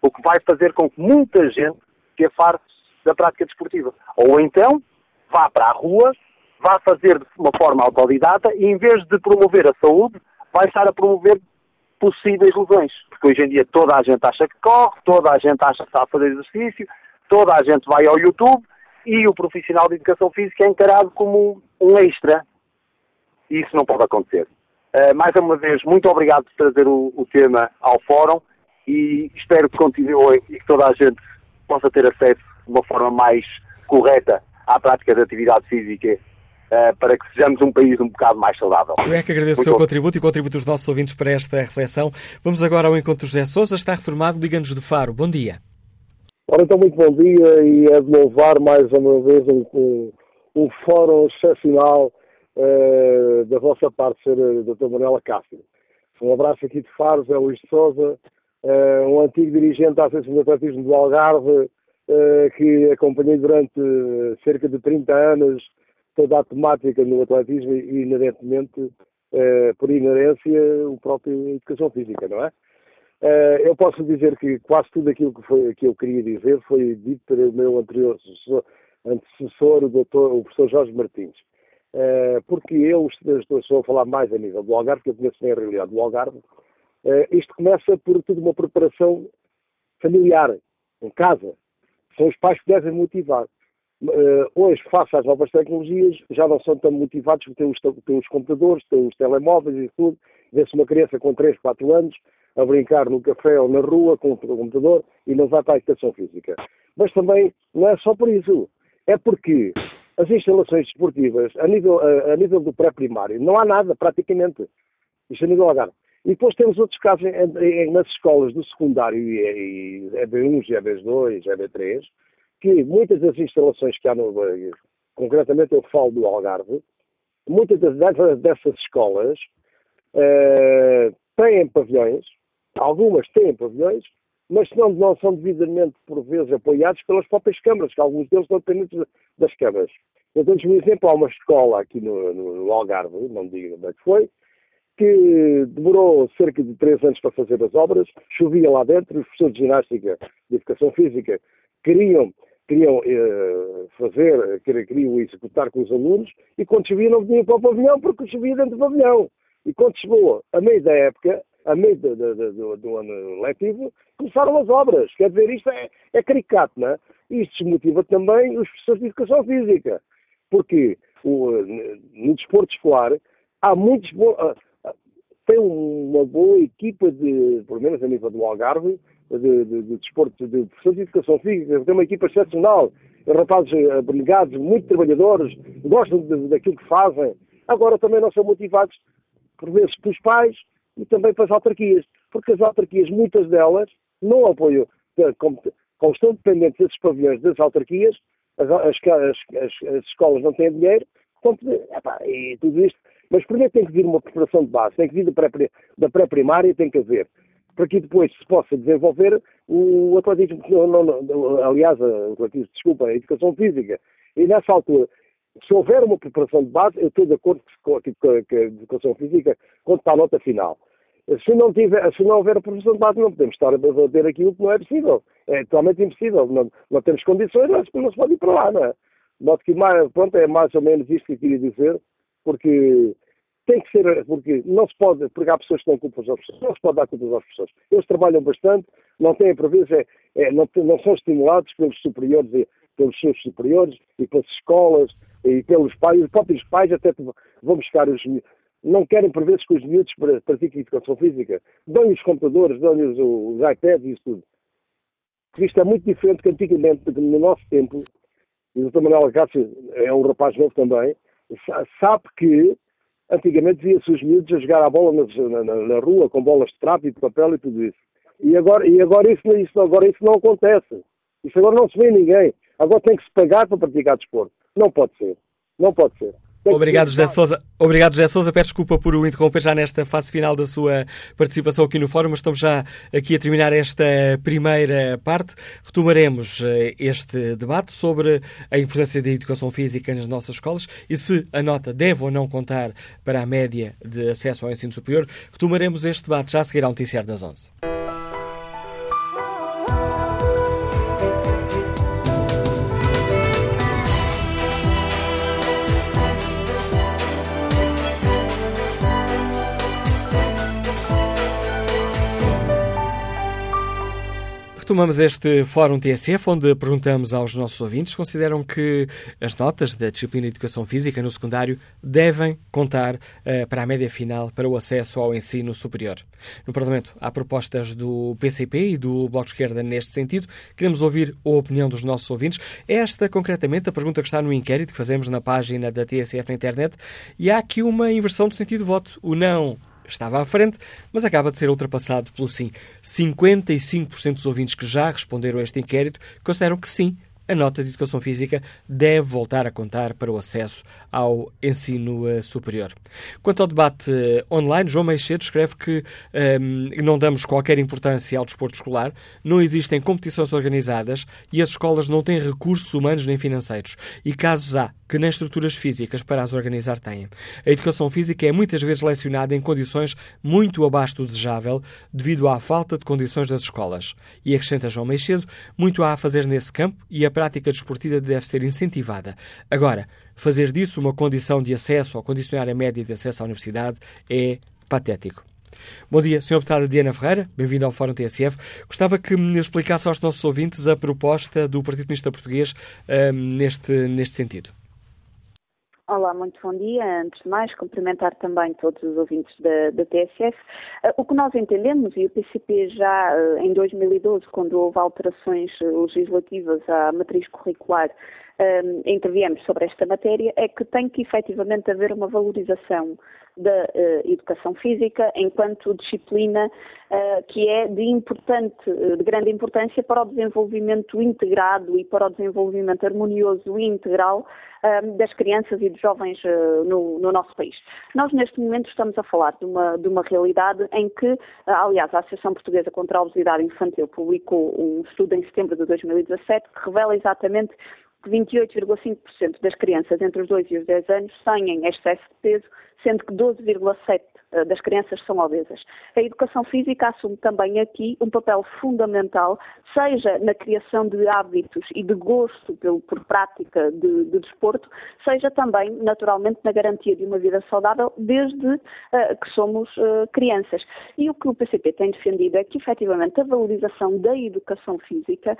O que vai fazer com que muita gente se afaste da prática desportiva. Ou então, vá para a rua, vá fazer de uma forma autodidata e, em vez de promover a saúde, vai estar a promover possíveis lesões. Porque hoje em dia toda a gente acha que corre, toda a gente acha que está a fazer exercício, toda a gente vai ao YouTube e o profissional de educação física é encarado como um extra. E isso não pode acontecer. Uh, mais uma vez, muito obrigado por trazer o, o, tema ao fórum e espero que continue e que toda a gente possa ter acesso de uma forma mais correta à prática da atividade física uh, para que sejamos um país um bocado mais saudável. Eu é que agradeço Muito o seu bom. contributo e o contributo dos nossos ouvintes para esta reflexão. Vamos agora ao encontro José Sousa, está reformado, liga-nos de Faro. Bom dia. Ora, então, muito bom dia e é de louvar mais uma vez um, um, um fórum excepcional uh, da vossa parte, Sr. Dr. Manuela Cássio. Um abraço aqui de Faro, Zé Luís de Souza, um antigo dirigente da Associação de Atletismo do Algarve, uh, que acompanhei durante cerca de 30 anos toda a temática no atletismo e, inerentemente, por inerência, o próprio educação física, não é? Eu posso dizer que quase tudo aquilo que, foi, que eu queria dizer foi dito pelo meu anterior antecessor, o, doutor, o professor Jorge Martins. Porque eu estou a falar mais a nível do Algarve, que eu conheço bem a realidade do Algarve. Uh, isto começa por tudo uma preparação familiar, em casa. São os pais que devem motivar. hoje, face às novas tecnologias, já não são tão motivados porque têm os, têm os computadores, têm os telemóveis e tudo. Vê-se uma criança com 3, 4 anos a brincar no café ou na rua com o computador e não vai para a educação física. Mas também não é só por isso. É porque as instalações desportivas, a nível, a, a nível do pré-primário, não há nada praticamente. Isto a nível Algarve. E depois temos outros casos em, em, nas escolas do secundário, e, e EB1, EB2, EB3, que muitas das instalações que há no. Concretamente eu falo do Algarve, muitas das, dessas escolas uh, têm pavilhões Algumas têm pavilhões, mas não, não são devidamente, por vezes, apoiados pelas próprias câmaras, que alguns deles estão dependentes das câmaras. Eu dou-lhes um exemplo, há uma escola aqui no, no Algarve, não digo onde é que foi, que demorou cerca de três anos para fazer as obras, chovia lá dentro, os professores de ginástica, de educação física, queriam, queriam eh, fazer, queriam executar com os alunos, e quando chovia não vinham para o pavilhão, porque chovia dentro do pavilhão. E quando chegou a meio da época, a meio do, do, do, ano letivo, começaram as obras. Quer dizer, isto é, é caricato, não é? Isto desmotiva também os professores de educação física. Porque o, no desporto escolar há muitos ah, tem uma boa equipa de, pelo menos a nível do Algarve, de, de, de desporto, de professores de educação física, tem uma equipa excepcional, rapazes abnegados, muito trabalhadores, gostam de, daquilo que fazem. Agora também não são motivados, por vezes, pelos pais, e também para as autarquias, porque as autarquias, muitas delas, não apoiam, como, como estão dependentes desses pavilhões das autarquias, as, as, as, as escolas não têm dinheiro, então, epá, e tudo isto. Mas primeiro tem que vir uma preparação de base, tem que vir da pré-primária, tem que haver, para que depois se possa desenvolver o atletismo, não, não, aliás, o atletismo, desculpa, a educação física. E nessa altura, se houver uma preparação de base, eu estou de acordo com, a educação física quanto está a nota final. Se não, tiver, se não houver professor de base, não podemos estar a debater aquilo que não é possível. É totalmente impossível. Não, não temos condições, mas não se pode ir para lá, não é? Noto que mais, pronto, é mais ou menos isto que eu queria dizer, porque tem que ser, porque não se pode, porque há pessoas que dão culpas aos professores, não se pode dar culpas aos professores. Eles trabalham bastante, não têm por vezes, é, é, não, não, são estimulados pelos superiores, e, pelos seus superiores e pelas escolas e pelos pais, os próprios pais até vão buscar os, não querem, por vezes, que os miúdos pratiquem educação física. Dão-lhe os computadores, dão-lhe os, iPads e isso tudo. Isto é muito diferente que antigamente, porque no nosso tempo, e o Dr. Manuel Cássio é um rapaz novo também, sabe que antigamente via-se os miúdos a jogar a bola na, na, na, rua, com bolas de trapo e de papel e tudo isso. E agora, e agora, isso, isso, agora isso não acontece. Isso agora não se vê ninguém. Agora tem que se pagar para praticar desporto. Não pode ser. Não pode ser. Obrigado, José Sousa. Obrigado, José Sousa. Peço desculpa por o interromper já nesta fase final da sua participação aqui no fórum, mas estamos já aqui a terminar esta primeira parte. Retomaremos eh, este debate sobre a importância da educação física nas nossas escolas e se a nota deve ou não contar para a média de acesso ao ensino superior. Retomaremos este debate já a seguir ao noticiário das 11. Retomamos este Fórum TSF, onde perguntamos aos nossos ouvintes se consideram que as notas da disciplina de Educação Física no secundário devem contar uh, para a média final para o acesso ao ensino superior. No Parlamento há propostas do PCP e do Bloco de Esquerda neste sentido. Queremos ouvir a opinião dos nossos ouvintes. Esta, concretamente, a pergunta que está no inquérito que fazemos na página da TSF na internet. E há aqui uma inversão do sentido do voto. O não estava à frente, mas acaba de ser ultrapassado pelo sim. 55% dos ouvintes que já responderam a este inquérito consideram que sim, a nota de educação física deve voltar a contar para o acesso ao ensino eh, superior. Quanto ao debate eh, online, João Meixedo escreve que ehm, não damos qualquer importância ao desporto escolar, não existem competições organizadas e as escolas não têm recursos humanos nem financeiros. E casos há que nem estruturas físicas para as organizar têm. A educação física é muitas vezes lecionada em condições muito abaixo do desejável devido à falta de condições das escolas. E acrescenta João Meixedo, muito há a fazer nesse campo e a prática desportiva deve ser incentivada. Agora, fazer disso uma condição de acesso ou condicionar a média de acesso à universidade é patético. Bom dia, Sr. Deputada Diana Ferreira, bem-vindo ao Fórum TSF. Gostava que me explicasse aos nossos ouvintes a proposta do Partido Comunista Português um, neste, neste sentido. Olá, muito bom dia. Antes de mais, cumprimentar também todos os ouvintes da, da TSF. Uh, o que nós entendemos, e o PCP já uh, em 2012, quando houve alterações uh, legislativas à matriz curricular, interviemos sobre esta matéria, é que tem que efetivamente haver uma valorização da uh, educação física enquanto disciplina uh, que é de importante, de grande importância para o desenvolvimento integrado e para o desenvolvimento harmonioso e integral das crianças e dos jovens uh, no, no, nosso país. Nós neste momento estamos a falar de uma, de uma realidade em que, aliás, a Associação Portuguesa contra a Obesidade Infantil publicou um estudo em setembro de 2017 que revela exatamente que 28,5% das crianças entre os 2 e os 10 anos têm excesso de peso, sendo que 12,7% eh, das crianças são obesas. A educação física assume também aqui um papel fundamental, seja na criação de hábitos e de gosto pelo, por prática de, de, desporto, seja também, naturalmente, na garantia de uma vida saudável desde uh, que somos uh, crianças. E o que o PCP tem defendido é que, efetivamente, a valorização da educação física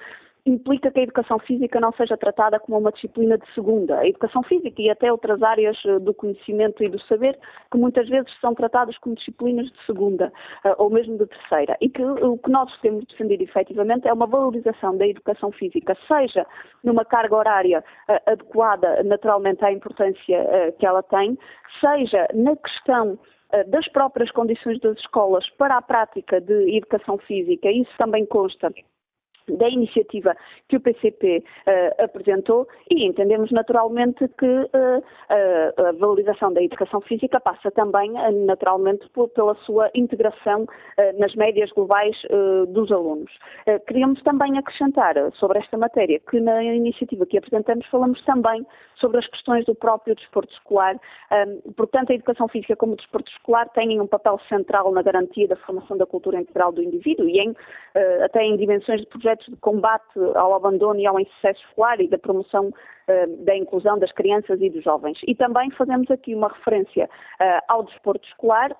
implica que a educação física não seja tratada como uma disciplina de segunda. A educação física e até outras áreas eh, do conhecimento e do saber que muitas vezes são tratadas como disciplinas de segunda eh, ou mesmo de terceira. E que o que nós temos defendido efetivamente é uma valorização da educação física, seja numa carga horária eh, adequada naturalmente à importância que ela tem, seja na questão das próprias condições das escolas para a prática de educação física, isso também consta da iniciativa que o PCP uh, eh, apresentou e entendemos naturalmente que uh, uh, a valorização da educação física passa também naturalmente por, pela sua integração nas médias globais dos alunos. queríamos também acrescentar sobre esta matéria que na iniciativa que apresentamos falamos também sobre as questões do próprio desporto escolar. Um, portanto, a educação física como o desporto escolar têm um papel central na garantia da formação da cultura integral do indivíduo e em, até em dimensões de projetos projetos de combate ao abandono e ao insucesso escolar e da promoção uh, da inclusão das crianças e dos jovens. E também fazemos aqui uma referência uh, ao desporto escolar,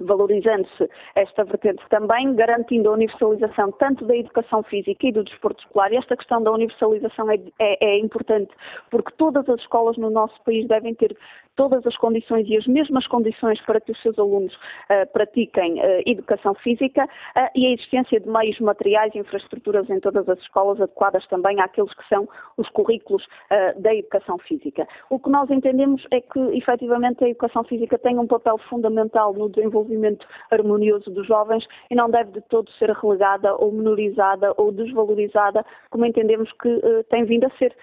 valorizando-se esta vertente também, garantindo a universalização tanto da educação física e do desporto escolar. E esta questão da universalização é, é, é, importante, porque todas as escolas no nosso país devem ter todas as condições e as mesmas condições para que os seus alunos uh, pratiquem uh, educação física uh, e a existência de meios materiais e infraestruturas em todas as escolas adequadas também àqueles que são os currículos da educação física. O que nós entendemos é que, efetivamente, a educação física tem um papel fundamental no desenvolvimento harmonioso dos jovens e não deve de todo ser relegada ou menorizada ou desvalorizada, como entendemos que tem vindo a ser.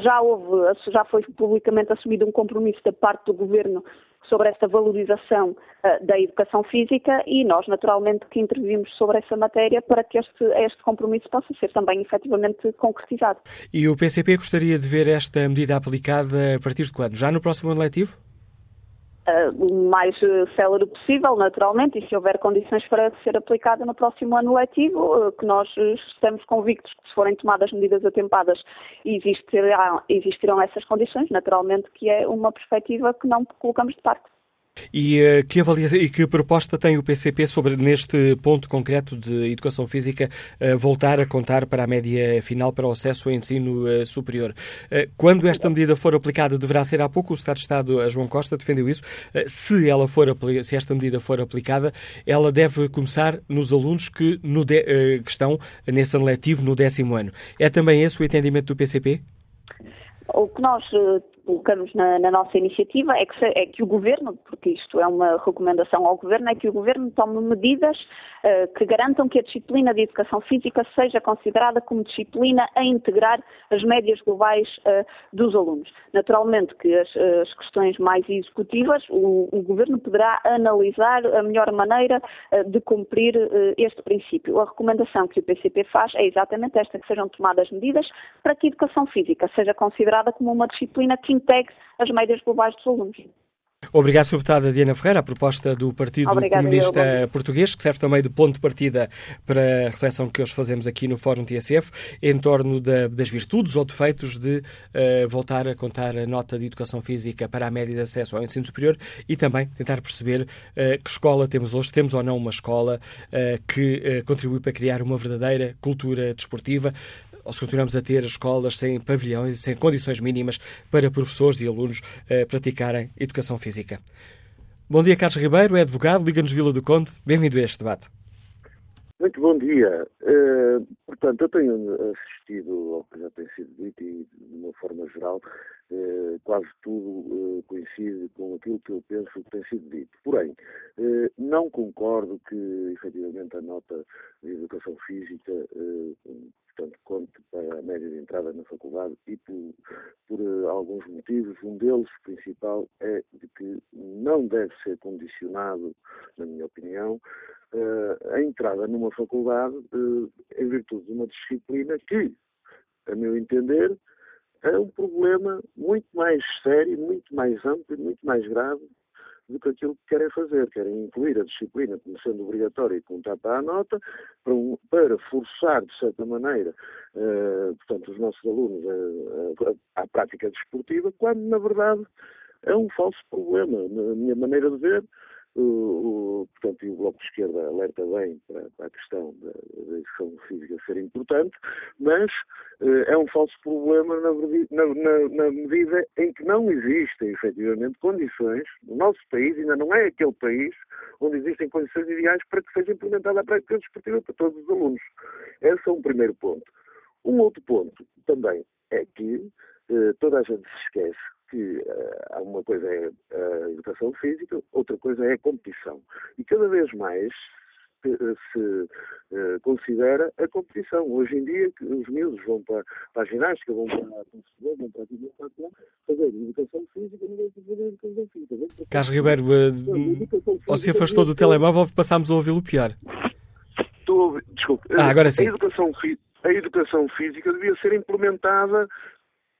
já houve, já foi publicamente assumido um compromisso da parte do Governo sobre esta valorização uh, da educação física e nós, naturalmente, que intervimos sobre essa matéria para que este, este compromisso possa ser também efetivamente concretizado. E o PCP gostaria de ver esta medida aplicada a partir de quando? Já no próximo ano letivo? O mais eh, célere possível, naturalmente, e se houver condições para ser aplicada no próximo ano letivo, eh, que nós eh, estamos convictos que se forem tomadas medidas atempadas existirão, existirão essas condições, naturalmente que é uma perspectiva que não colocamos de parte. E uh, que avaliação e que proposta tem o PCP sobre neste ponto concreto de educação física uh, voltar a contar para a média final para o acesso ao ensino uh, superior? quando esta medida for aplicada, deverá ser há pouco o Estado de Estado João Costa defendeu isso. se ela for se esta medida for aplicada, ela deve começar nos alunos que, no de, que estão nesse ano letivo no décimo ano. É também esse o entendimento do PCP? O que nós colocamos na, na, nossa iniciativa é que, é que, o Governo, porque isto é uma recomendação ao Governo, é que o Governo tome medidas uh, que garantam que a disciplina de Educação Física seja considerada como disciplina a integrar as médias globais uh, dos alunos. Naturalmente que as, as questões mais executivas, o, o, Governo poderá analisar a melhor maneira uh, de cumprir este princípio. A recomendação que o PCP faz é exatamente esta, que sejam tomadas medidas para que a Educação Física seja considerada como uma disciplina que integre as médias globais dos alunos. Obrigado, Sr. Deputada Diana Ferreira. A proposta do Partido Obrigada, Comunista eu, Português, que serve também de ponto de partida para a reflexão que hoje fazemos aqui no Fórum TSF, em torno da, das virtudes ou defeitos de uh, voltar a contar a nota de educação física para a média de acesso ao ensino superior e também tentar perceber uh, que escola temos hoje, temos ou não uma escola uh, que contribui para criar uma verdadeira cultura desportiva ou se continuamos a ter escolas sem pavilhões e sem condições mínimas para professores e alunos eh, praticarem educação física. Bom dia, Carlos Ribeiro, é advogado, Liga-nos Vila do Conde. Bem-vindo a este debate. Muito bom dia. Uh, portanto, eu tenho assistido ao que já tem sido dito e, de uma forma geral, uh, quase tudo uh, coincide com aquilo que eu penso que tem sido dito. Porém, não concordo que, efetivamente, a nota de educação física, portanto, conte para a média de entrada na faculdade e por, por alguns motivos. Um deles, principal, é de que não deve ser condicionado, na minha opinião, uh, a entrada numa faculdade uh, em virtude de uma disciplina que, a meu entender, é um problema muito mais sério, muito mais amplo e muito mais grave do que aquilo que querem fazer. Querem incluir a disciplina como sendo obrigatória e contar para a nota, para, um, para forçar, de certa maneira, uh, portanto, os nossos alunos à prática desportiva, quando, na verdade, é um falso problema. Na minha maneira de ver, o, o, portanto, e o Bloco de Esquerda alerta bem para, para a questão da, da educação física ser importante, mas eh, é um falso problema na, na, na, medida em que não existem, efetivamente, condições, no nosso país ainda não é aquele país onde existem condições ideais para que seja implementada a prática desportiva para todos os alunos. Esse é um primeiro ponto. Um outro ponto também é que eh, toda a gente se esquece que uh, uma coisa é a educação física, outra coisa é a competição. E cada vez mais se, se uh, considera a competição. Hoje em dia, os miúdos vão para, para a ginástica, vão para a futebol, vão para a atividade fazer educação física, ninguém vai fazer educação física. Carlos Ribeiro, uh, você afastou do telemóvel, passámos a ouvi-lo pior. Estou a ouvir, desculpe. Ah, agora sim. A educação, a educação física devia ser implementada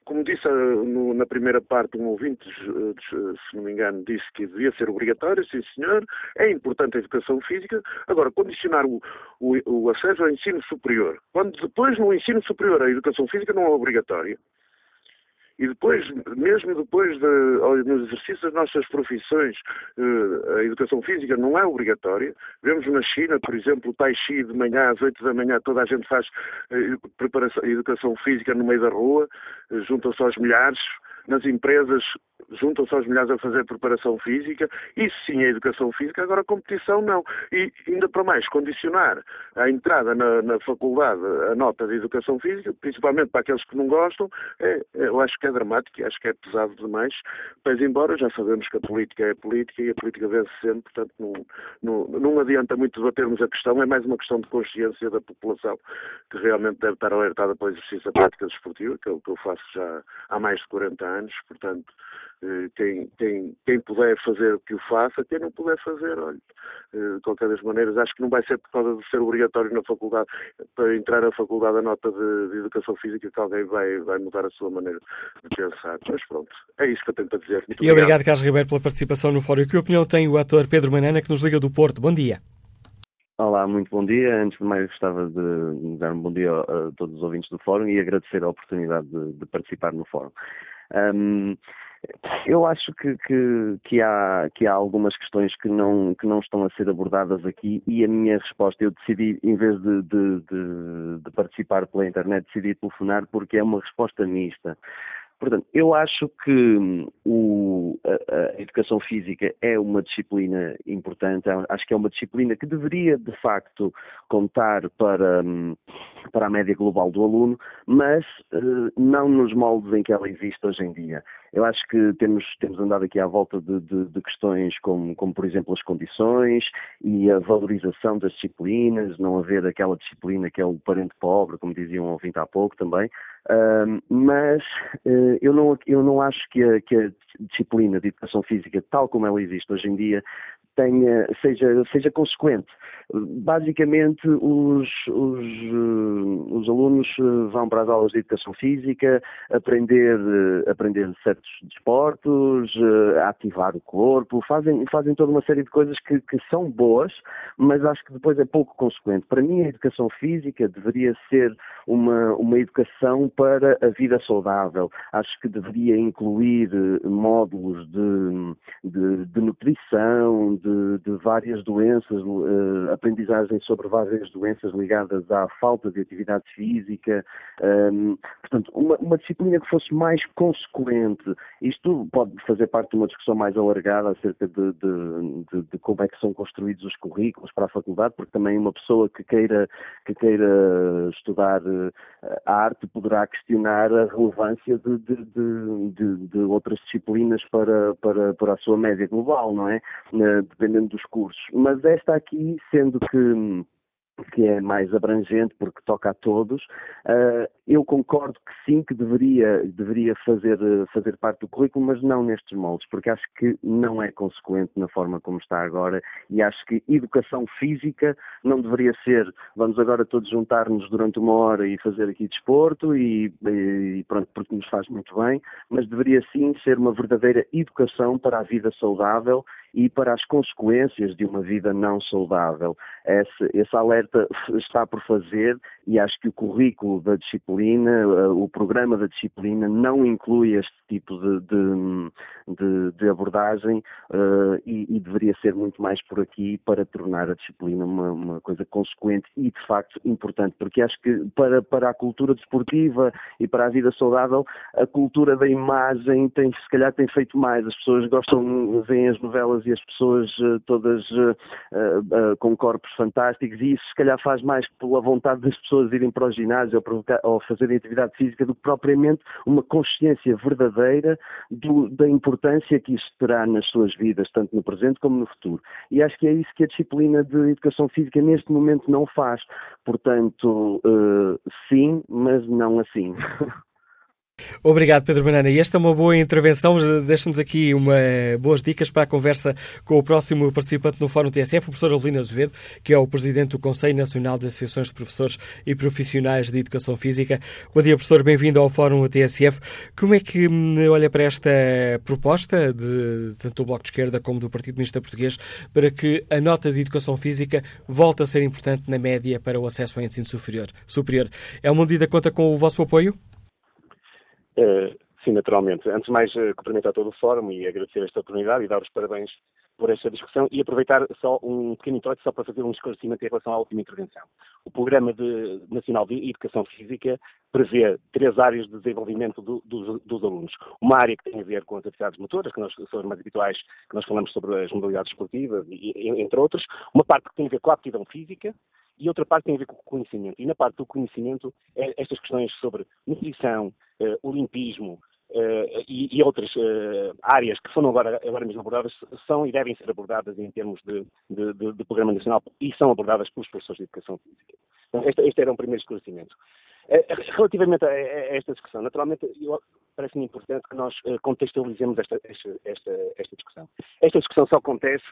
como disse uh, no, na primeira parte, um ouvinte, uh, se não me engano, disse que devia ser obrigatório, sim senhor, é importante a educação física. Agora, condicionar o, o, o acesso ao ensino superior, quando depois no ensino superior a educação física não é obrigatória, e depois, mesmo depois de, no exercício das nossas profissões, eh, a educação física não é obrigatória. Vemos na China, por exemplo, o Tai Chi de manhã às 8 da manhã, toda a gente faz eh, preparação, educação física no meio da rua, eh, juntam-se aos milhares. Nas empresas juntam-se aos milhares a fazer preparação física, isso sim é educação física, agora a competição não. E ainda para mais, condicionar a entrada na, na faculdade a nota de educação física, principalmente para aqueles que não gostam, é, é eu acho que é dramático, acho que é pesado demais, mas embora já sabemos que a política é política e a política vence sempre, portanto não, não, não adianta muito debatermos a questão, é mais uma questão de consciência da população que realmente deve estar alertada para o exercício da prática desportiva, que é o que eu faço já há mais de 40 anos, portanto eh, quem, quem, quem puder fazer que o faça, quem não puder fazer, olha, eh, de qualquer das maneiras, acho que não vai ser por causa de ser obrigatório na faculdade, para entrar na faculdade a nota de, de educação física que alguém vai, vai mudar a sua maneira de pensar. Mas pronto, é isso que eu tenho para dizer. Muito e obrigado, obrigado Carlos Ribeiro, pela participação no Fórum. Que opinião tem o ator Pedro Manana, que nos liga do Porto? Bom dia. Olá, muito bom dia. Antes de mais, gostava de dar um bom dia a todos os ouvintes do Fórum e agradecer a oportunidade de, de participar no Fórum. Um, Eu acho que, que, que, há, que há algumas questões que não, que não estão a ser abordadas aqui e a minha resposta, eu decidi, em vez de, de, de, de participar pela internet, decidi telefonar porque é uma resposta mista. Portanto, eu acho que hum, o, a, a, educação física é uma disciplina importante, acho que é uma disciplina que deveria, de facto, contar para, hum, para a média global do aluno, mas uh, não nos moldes em que ela existe hoje em dia. Eu acho que temos, temos andado aqui à volta de, de, de questões como, como, por exemplo, as condições e a valorização das disciplinas, não haver aquela disciplina que é o parente pobre, como diziam um ouvinte há pouco também, mas uh, eu, não, eu não acho que a, que a, disciplina de educação física, tal como ela existe hoje em dia, tenha, seja, seja consequente. Basicamente, os, os, eh, os, alunos eh, vão para as aulas de educação física, aprender, eh, aprender certos desportos, ativar o corpo, fazem, fazem toda uma série de coisas que, que são boas, mas acho que depois é pouco consequente. Para mim, a educação física deveria ser uma, uma educação para a vida saudável. Acho que deveria incluir módulos de, de, de nutrição, de de, de várias doenças, uh, aprendizagem sobre várias doenças ligadas à falta de atividade física, um, ehm, portanto, uma, uma, disciplina que fosse mais consequente. Isto pode fazer parte de uma discussão mais alargada acerca de, de, de, como é que são construídos os currículos para a faculdade, porque também uma pessoa que queira, que queira estudar uh, a arte poderá questionar a relevância de, de, outras disciplinas para, para, para a sua média global, não é? Dependendo dos cursos. Mas esta aqui, sendo que que é mais abrangente porque toca a todos. Uh, eu concordo que sim, que deveria, deveria fazer, fazer parte do currículo, mas não nestes moldes, porque acho que não é consequente na forma como está agora e acho que educação física não deveria ser vamos agora todos juntar-nos durante uma hora e fazer aqui desporto e, e pronto, porque nos faz muito bem, mas deveria sim ser uma verdadeira educação para a vida saudável e para as consequências de uma vida não saudável. Esse, esse alerta está por fazer e acho que o currículo da disciplina, eh, o programa da disciplina, não inclui este tipo de, de, de, de abordagem uh, e, e, deveria ser muito mais por aqui para tornar a disciplina uma, uma, coisa consequente e, de facto, importante, porque acho que para, para a cultura desportiva e para a vida saudável, a cultura da imagem tem, se calhar, tem feito mais. As pessoas gostam, veem as novelas e as pessoas uh, todas uh, com corpos fantásticos e isso, se calhar, faz mais pela vontade das pessoas irem para o ginásio ou, ou fazerem atividade física do que propriamente uma consciência verdadeira do, da importância que isso terá nas suas vidas, tanto no presente como no futuro. E acho que é isso que a disciplina de educação física neste momento não faz. Portanto, uh, sim, mas não assim. *laughs* Obrigado, Pedro Banana. E esta é uma boa intervenção. Deixa-nos aqui uma, boas dicas para a conversa com o próximo participante no Fórum TSF, o professor Avelino Azevedo, que é o presidente do Conselho Nacional de Associações de Professores e Profissionais de Educação Física. Bom dia, professor. Bem-vindo ao Fórum TSF. Como é que hum, olha para esta proposta, de, tanto do Bloco de Esquerda como do Partido Comunista Português, para que a nota de Educação Física volte a ser importante na média para o acesso ao ensino superior? superior. É uma medida que conta com o vosso apoio? Uh, sim, naturalmente. Antes de mais, uh, cumprimentar todo o Fórum e agradecer esta oportunidade e dar os parabéns por esta discussão e aproveitar só um pequeno introito só para fazer um esclarecimento em relação à última intervenção. O Programa de, Nacional de Educação Física prevê três áreas de desenvolvimento do, do, dos alunos. Uma área que tem a ver com as atividades motoras, que nós, são as mais habituais, que nós falamos sobre as modalidades esportivas, e, entre outras. Uma parte que tem a ver com a aptidão física, e outra parte tem a ver com o conhecimento. E na parte do conhecimento, é estas questões sobre nutrição, uh, olimpismo uh, e, e, outras uh, áreas que foram agora, agora mesmo abordadas são e devem ser abordadas em termos de, de, de, de programa nacional e são abordadas pelos professores de educação física. Então, este, este era um primeiro esclarecimento. Relativamente a, esta discussão, naturalmente, parece-me importante que nós contextualizemos esta, esta, esta, esta discussão. Esta discussão só acontece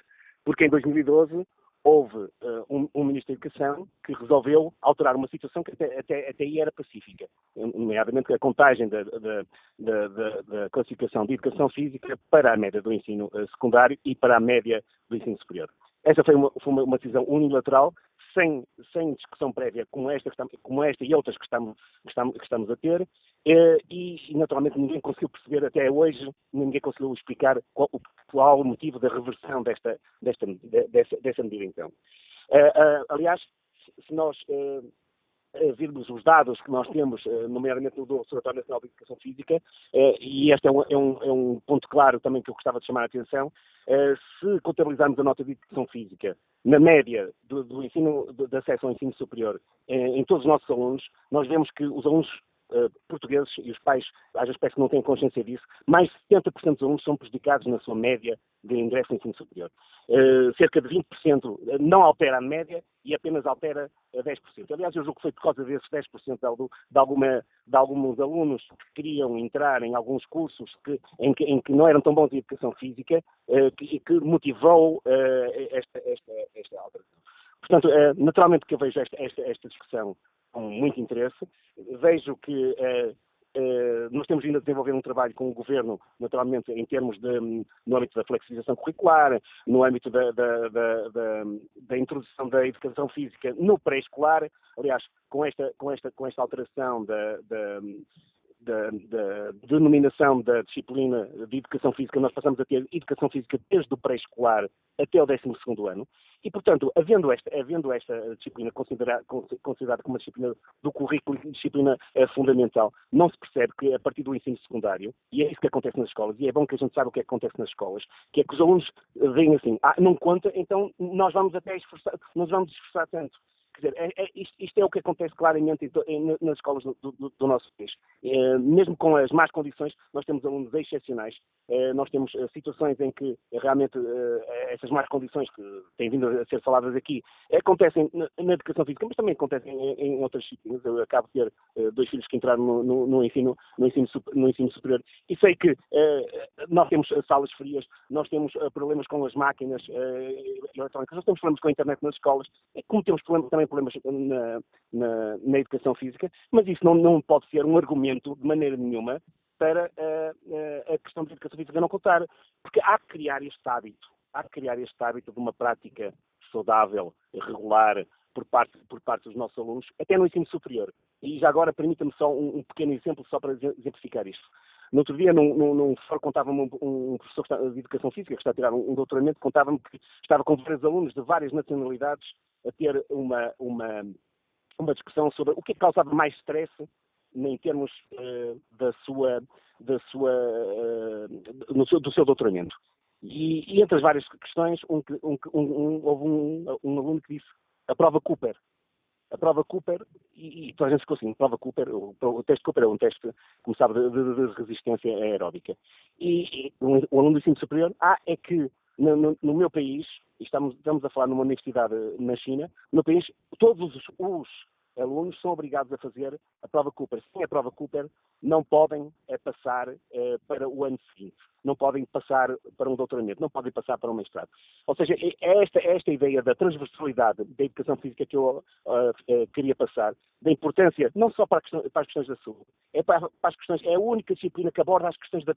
porque em 2012 houve uh, um, um, Ministro da Educação que resolveu alterar uma situação que até, até, até aí era pacífica, nomeadamente a contagem da, da, da, da, classificação de educação física para a média do ensino uh, secundário e para a média do ensino superior. Essa foi uma, foi uma decisão unilateral, sem, sem discussão prévia como esta, como esta e outras que estamos, que estamos, que estamos a ter, eh, e, naturalmente ninguém conseguiu perceber até hoje, ninguém conseguiu explicar qual, qual o motivo da reversão desta, desta, dessa, dessa medida então. Uh, uh, aliás, se nós virmos os dados que nós temos, nomeadamente do Observatório Nacional de Educação Física, e este é um, é, um, é um, ponto claro também que eu gostava de chamar a atenção, se contabilizarmos a nota de Educação Física na média do, do ensino, de acesso ao ensino superior em todos os nossos alunos, nós vemos que os alunos portugueses e os pais, às vezes que não têm consciência disso, mais de 70% dos alunos são prejudicados na sua média de ingresso no ensino superior. Uh, cerca de 20% não altera a média e apenas altera a 10%. Aliás, eu julgo que foi por causa desses 10% de, de, alguma, de alguns alunos que queriam entrar em alguns cursos que, em, que, em, que, não eram tão bons em educação física, uh, que, que, motivou esta, esta, esta alteração. Portanto, naturalmente que eu vejo esta, esta, esta discussão com muito interesse. Vejo que eh, eh, nós temos vindo a desenvolver um trabalho com o Governo, naturalmente, em termos de, no âmbito da flexibilização curricular, no âmbito da, da, da, da introdução da educação física no pré-escolar. Aliás, com esta, com esta, com esta alteração da, da, da, denominação da disciplina de educação física, nós passamos a ter educação física desde o pré-escolar até o 12 ano, e, portanto, havendo esta, havendo esta disciplina considerada, considerada como uma disciplina do currículo, disciplina é, fundamental, não se percebe que a partir do ensino secundário, e é isso que acontece nas escolas, e é bom que a gente saiba o que, é que acontece nas escolas, que é que os alunos veem assim, ah, não conta, então nós vamos até esforçar, nós vamos esforçar tanto. Quer dizer, é, é, isto, isto, é o que acontece claramente em, nas escolas do, do, do nosso país. É, mesmo com as más condições, nós temos alunos excepcionais. É, nós temos uh, situações em que realmente essas más condições que têm vindo a ser faladas aqui acontecem na, na educação física, mas também acontecem em, em, outras disciplinas. Eu acabo de ter dois filhos que entraram no, no, no ensino, no, ensino, no ensino superior e sei que nós temos salas frias, nós temos problemas com as máquinas eletrónicas, nós temos problemas com a internet nas escolas, como temos problemas também problemas na, na, na educação física, mas isso não, não pode ser um argumento de maneira nenhuma para uh, a questão da educação física não contar, porque há que criar este hábito, há que criar este hábito de uma prática saudável, regular, por parte, por parte dos nossos alunos, até no ensino superior. E já agora permita-me só um, um, pequeno exemplo só para exemplificar isto. No outro dia, num, num, num contava-me um, um, professor de Educação Física, que está a tirar um, um doutoramento, contava-me que estava com vários alunos de várias nacionalidades a ter uma, uma, uma discussão sobre o que é que causava mais stress em termos uh, da sua, da sua, uh, seu, do seu doutoramento. E, e, entre as várias questões, um, um, um, houve um, aluno que disse a prova Cooper. A prova Cooper, e, e toda a gente ficou assim, prova Cooper, o, o teste Cooper é um teste, como sabe, de, de, de resistência aeróbica. E, e o aluno do ensino superior, ah, é que no, no, no meu país, estamos, estamos a falar numa universidade na China, no país, todos os, os alunos são obrigados a fazer a prova Cooper. Sem a prova Cooper, não podem é, passar é, para o ano seguinte, não podem passar para um doutoramento, não podem passar para um mestrado. Ou seja, é, é esta, é esta ideia da transversalidade da educação física que eu uh, uh, queria passar, da importância não só para, questão, para, as questões da saúde, é para, para, as questões, é a única disciplina que aborda as questões da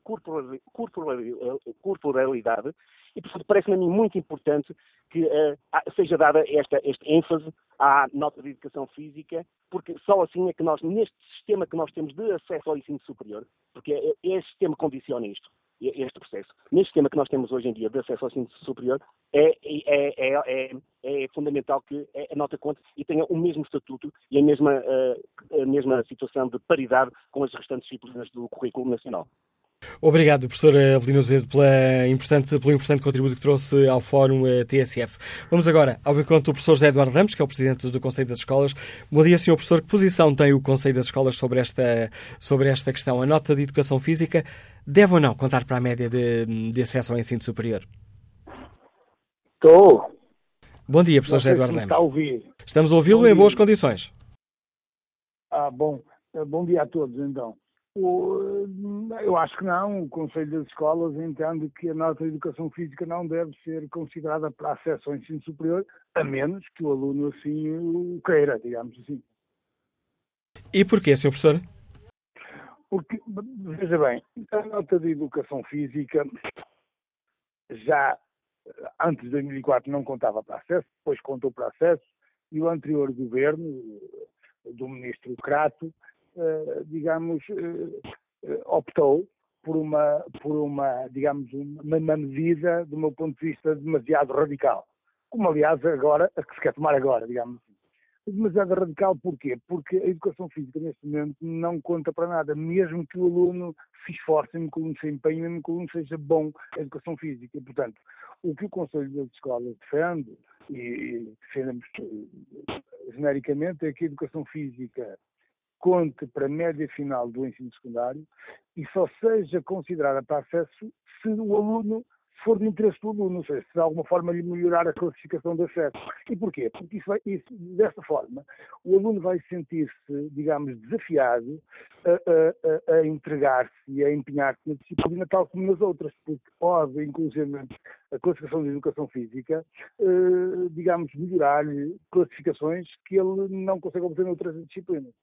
corporalidade e, portanto, parece-me muito importante que uh, seja dada esta, esta ênfase à nota de educação física, porque só assim é que nós, neste sistema que nós temos de acesso ao ensino superior, porque é, é este sistema que condiciona isto, este processo. Neste sistema que nós temos hoje em dia de acesso ao ensino superior, é, é, é, é fundamental que a nota conte e tenha o mesmo estatuto e a mesma, a mesma situação de paridade com as restantes disciplinas do currículo nacional. Obrigado, professor Avelino Azevedo, pela importante, pelo importante contributo que trouxe ao Fórum eh, TSF. Vamos agora ao encontro do professor José Eduardo Ramos, que é o presidente do Conselho das Escolas. Bom dia, senhor professor. Que posição tem o Conselho das Escolas sobre esta, sobre esta questão? A nota de educação física deve ou não contar para a média de, de acesso ao ensino superior? Estou. Bom dia, professor José Eduardo Ramos. Está a ouvir. Estamos a ouvi-lo em boas condições. Ah, bom. Bom dia a todos, então. O, eu acho que não. O Conselho das Escolas entende que a nota de educação física não deve ser considerada para acesso ao ensino superior, a menos que o aluno assim o queira, digamos assim. E porquê, Sr. Professor? Porque, veja bem, a nota de educação física já antes de 2004 não contava para acesso, depois contou para acesso, e o anterior governo, do ministro Crato, digamos, optou por uma, por uma digamos, uma, medida, do meu ponto de vista, demasiado radical. Como, aliás, agora, a que se quer tomar agora, digamos assim. Demasiado radical porquê? Porque a educação física, neste momento, não conta para nada, mesmo que o aluno se esforce, mesmo que o aluno se empenhe, mesmo que o aluno seja bom em educação física. E, portanto, o que o Conselho das Escolas defende, e defendemos genericamente, é que a educação física conte para a média final do ensino secundário e só seja considerada para acesso se o aluno for de interesse do aluno, ou seja, se de alguma forma lhe melhorar a classificação de acesso. E porquê? Porque isso vai, isso, dessa forma o aluno vai sentir-se, digamos, desafiado a, a, a entregar-se e a empenhar-se na disciplina tal como nas outras, porque pode, inclusive, a classificação de educação física, eh, digamos, melhorar-lhe classificações que ele não consegue obter em outras disciplinas.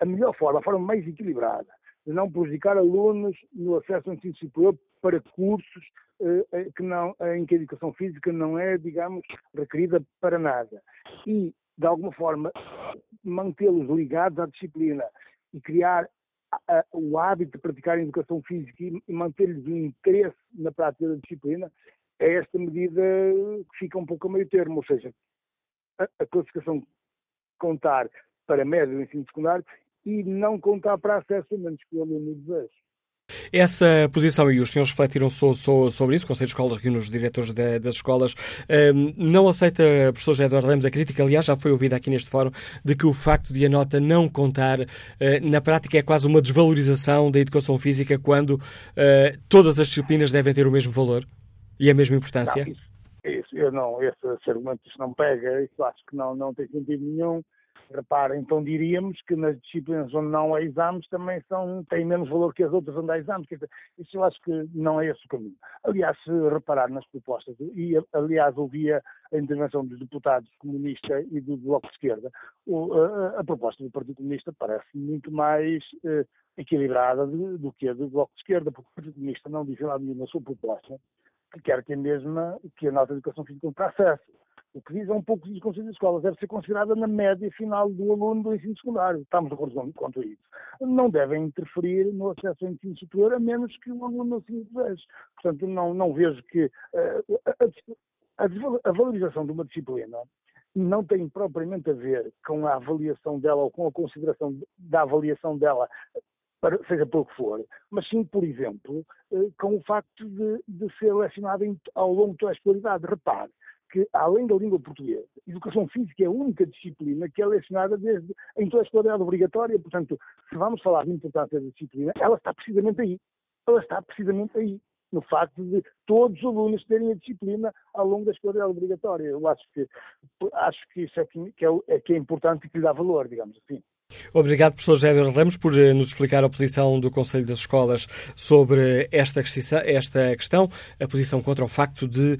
A melhor forma, a forma mais equilibrada, de não prejudicar alunos no acesso ao ensino superior para cursos eh, que não, em que a educação física não é, digamos, requerida para nada. E, de alguma forma, mantê-los ligados à disciplina e criar o hábito de praticar a educação física e, manter-lhes o interesse na prática da disciplina, é esta medida que fica um pouco a meio termo, ou seja, a, a classificação contar para médio ensino secundário e não contar para acesso, a menos que o aluno deseje. Essa posição, e os senhores refletiram so, so, sobre isso, o Conselho de Escolas reúne os diretores das escolas, um, não aceita, professor Eduardo Lemos, a crítica, aliás, já foi ouvida aqui neste fórum, de que o facto de a nota não contar, uh, na prática, é quase uma desvalorização da educação física quando uh, todas as disciplinas devem ter o mesmo valor e a mesma importância? Não, isso, isso, eu não, esse, esse argumento isso não pega, isso acho que não, não tem sentido nenhum. Repara, então diríamos que nas disciplinas onde não há exames também são, têm menos valor que as outras onde há exames. Isso eu acho que não é esse o caminho. Aliás, se reparar nas propostas, e aliás ouvia a intervenção dos deputados comunistas e do Bloco de Esquerda, o, a, a, proposta do Partido Comunista parece muito mais eh, equilibrada do, do que a do Bloco de Esquerda, porque o Partido Comunista não diz lá nenhuma sua proposta que quer que a mesma, que a nossa educação física para acesso o que diz é um pouco que o de Escolas deve ser considerada na média final do aluno do ensino secundário. Estamos de acordo quanto a isso. Não devem interferir no acesso ao ensino superior, a menos que o aluno assim deseje. Portanto, não, não vejo que uh, a, a, a valorização de uma disciplina não tem propriamente a ver com a avaliação dela ou com a consideração da avaliação dela seja pelo que for, mas sim, por exemplo, eh, com o facto de, de ser lecionado ao longo de toda a escolaridade. Repare, que, além da língua portuguesa, educação física é a única disciplina que é lecionada desde a escolaridade obrigatória. Portanto, se vamos falar de importância da disciplina, ela está precisamente aí. Ela está precisamente aí. No facto de todos os alunos terem a disciplina ao longo da escolaridade obrigatória. Eu acho que, acho que isso é que, que é, é, que é importante e que lhe dá valor, digamos assim. Obrigado, professor Eduardo Lemos, por eh, nos explicar a posição do Conselho das Escolas sobre esta, esta questão, a posição contra o facto de uh,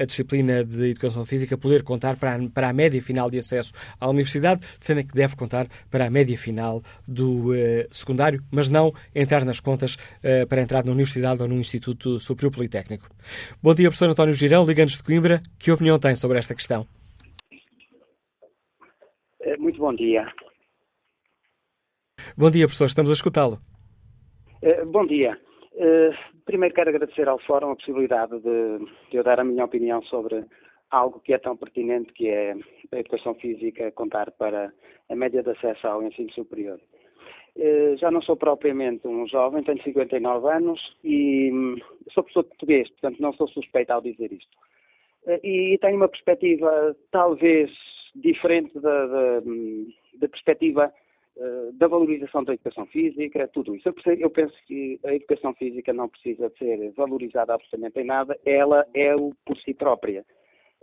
a disciplina de Educação Física poder contar para a, para a média final de acesso à universidade, defendem que deve contar para a média final do uh, secundário, mas não entrar nas contas uh, para entrar na universidade ou no Instituto Superior Politécnico. Bom dia, professor António Girão, Ligantes de Coimbra. Que opinião tem sobre esta questão? Muito bom dia. Bom dia, professor, estamos a escutá-lo. Uh, bom dia. Uh, primeiro quero agradecer ao Fórum a possibilidade de, eu dar a minha opinião sobre algo que é tão pertinente, que é a educação física contar para a média de acesso ao ensino superior. Uh, já não sou propriamente um jovem, tenho 59 anos e um, sou professor de português, portanto não sou suspeito ao dizer isto. e tenho uma perspectiva talvez diferente da, da perspectiva eh, da valorização da educação física, tudo isso. Eu penso que a educação física não precisa de ser valorizada absolutamente em nada, ela é o por si própria.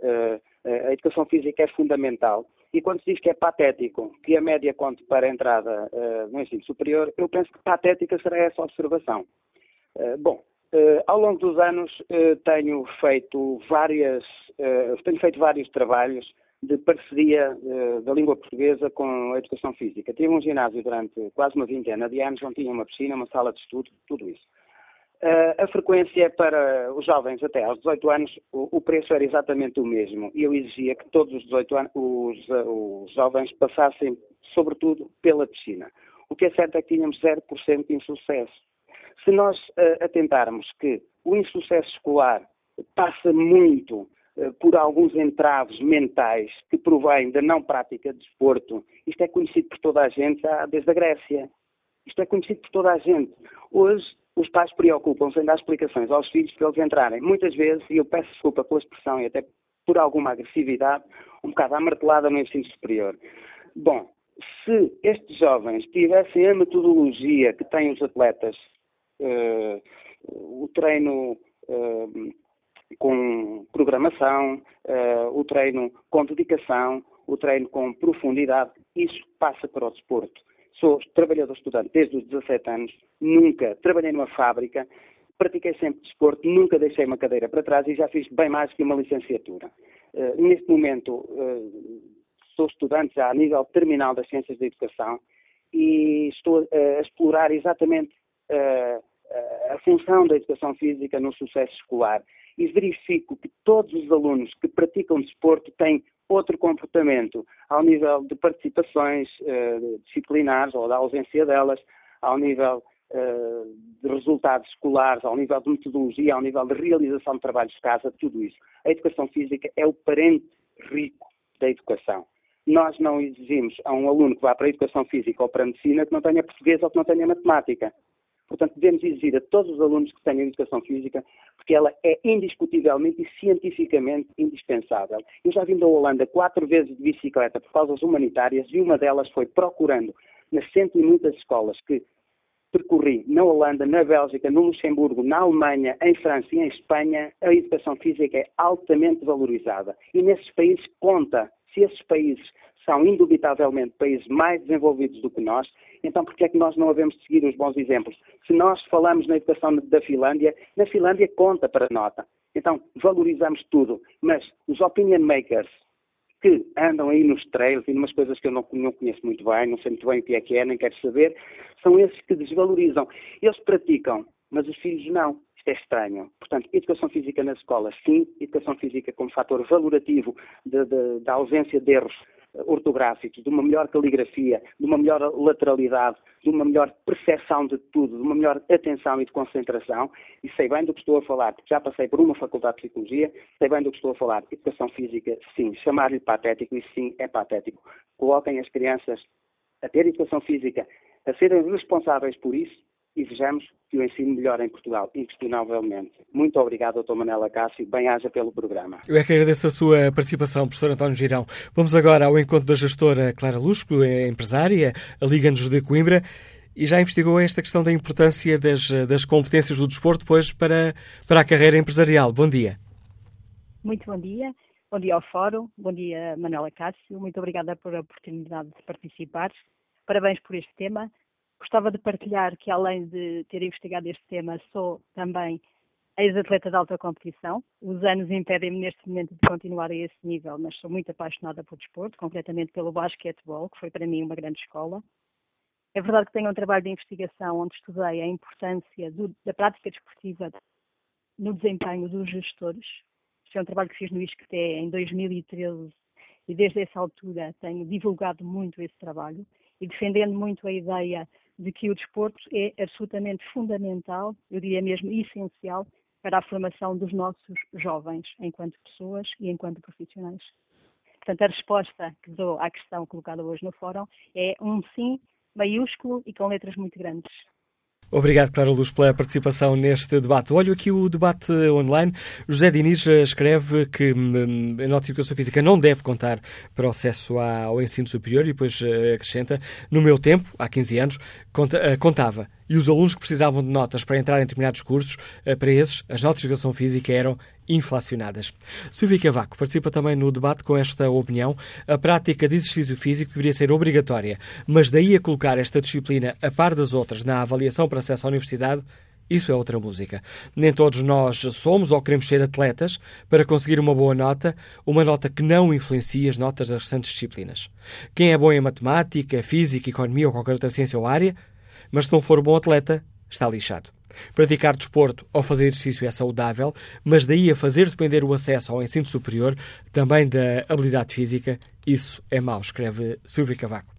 Eh, a educação física é fundamental. E quando se diz que é patético que a média conte para a entrada uh, no ensino superior, eu penso que patética será essa observação. Bom, ao longo dos anos tenho feito várias, tenho feito vários trabalhos de parceria uh, da língua portuguesa com a educação física. Tive um ginásio durante quase uma vintena de anos, onde tinha uma piscina, uma sala de estudo, tudo isso. Uh, a frequência para os jovens até aos 18 anos, o, preço era exatamente o mesmo. Eu exigia que todos os 18 anos, os, uh, os jovens passassem, sobretudo, pela piscina. O que é certo é que tínhamos 0% de insucesso. Se nós atentarmos que o insucesso escolar passa muito por alguns entraves mentais que provém da não prática de desporto, isto é conhecido por toda a gente desde a Grécia. Isto é conhecido por toda a gente. Hoje, os pais preocupam-se em dar explicações aos filhos para eles entrarem. Muitas vezes, e eu peço desculpa pela expressão e até por alguma agressividade, um bocado amartelada no ensino superior. Bom, se estes jovens tivessem a metodologia que têm os atletas, uh, o treino uh, com programação, uh, o treino com dedicação, o treino com profundidade, isso passa para o desporto. Sou trabalhador estudante desde os 17 anos, nunca trabalhei numa fábrica, pratiquei sempre desporto, nunca deixei uma cadeira para trás e já fiz bem mais que uma licenciatura. Uh, neste momento, uh, sou estudante já a nível terminal das Ciências da Educação e estou uh, a explorar exatamente a função da educação física no sucesso escolar e verifico que todos os alunos que praticam desporto têm outro comportamento ao nível de participações uh, disciplinares ou da ausência delas, ao nível uh, de resultados escolares, ao nível de metodologia, ao nível de realização de trabalhos de casa, tudo isso. A educação física é o parente rico da educação. Nós não exigimos a um aluno que vá para a educação física ou para a medicina que não tenha português ou que não tenha matemática. Portanto, devemos exigir a todos os alunos que tenham educação física, porque ela é indiscutivelmente e cientificamente indispensável. Eu já vim da Holanda quatro vezes de bicicleta por causas humanitárias e uma delas foi procurando nas cento e muitas escolas que percorri na Holanda, na Bélgica, no Luxemburgo, na Alemanha, em França e em Espanha, a educação física é altamente valorizada. E nesses países conta, se esses países são indubitavelmente países mais desenvolvidos do que nós, então por que é que nós não havemos de seguir os bons exemplos? Se nós falamos na educação da Finlândia, na Finlândia conta para nota. Então valorizamos tudo, mas os opinion makers que andam aí nos trails e numas coisas que eu não, não conheço muito bem, não sei muito bem o que é que é, nem quero saber, são esses que desvalorizam. Eles praticam, mas os filhos não. Isto é estranho. Portanto, educação física nas escolas, sim. Educação física como fator valorativo da ausência de erros ortográficos, de uma melhor caligrafia, de uma melhor lateralidade, de uma melhor percepção de tudo, de uma melhor atenção e de concentração, e sei bem do que estou a falar, já passei por uma faculdade de psicologia, sei bem do que estou a falar. Educação física, sim. Chamar-lhe patético, isso sim é patético. Coloquem as crianças a ter educação física, a serem responsáveis por isso, e vejamos que o ensino melhora em Portugal, inquestionavelmente. Muito obrigado, Dr. Manela Cássio. Bem-haja pelo programa. Eu é que agradeço a sua participação, professor António Girão. Vamos agora ao encontro da gestora Clara Lusco, é empresária, a Liga-nos de Coimbra, e já investigou esta questão da importância das, das competências do desporto depois para, para a carreira empresarial. Bom dia. Muito bom dia. Bom dia ao Fórum. Bom dia, Manela Cássio. Muito obrigada por a oportunidade de participar. Parabéns por este tema Gostava de partilhar que, além de ter investigado este tema, sou também ex-atleta de alta competição. Os anos impedem-me neste momento de continuar a esse nível, mas sou muito apaixonada por desporto, concretamente pelo basquetebol, que foi para mim uma grande escola. É verdade que tenho um trabalho de investigação onde estudei a importância do, da prática desportiva no desempenho dos gestores. Este é um trabalho que fiz no ISCTE em 2013 e desde essa altura tenho divulgado muito esse trabalho e defendendo muito a ideia de que o desporto é absolutamente fundamental, eu diria mesmo essencial, para a formação dos nossos jovens, enquanto pessoas e enquanto profissionais. Portanto, a resposta que dou à questão colocada hoje no fórum é um sim maiúsculo e com letras muito grandes. Obrigado, Clara Luz, pela participação neste debate. Olho aqui o debate online. José Diniz escreve que hum, a de educação física não deve contar para o acesso ao ensino superior e depois eh, acrescenta: no meu tempo, há 15 anos, eh, contava. E os alunos que precisavam de notas para entrar em determinados cursos, eh, para esses, as notas de educação física eram inflacionadas. Silvia Cavaco participa também no debate com esta opinião. A prática de exercício físico deveria ser obrigatória, mas daí a colocar esta disciplina a par das outras na avaliação para acesso à universidade, isso é outra música. Nem todos nós somos ou queremos ser atletas para conseguir uma boa nota, uma nota que não influencia as notas das restantes disciplinas. Quem é bom em matemática, física, economia ou qualquer outra ciência ou área, mas se não for bom atleta, está lixado. Praticar desporto ou fazer exercício é saudável, mas daí a fazer depender o acesso ao ensino superior também da habilidade física, isso é mau, escreve Silvio Cavaco.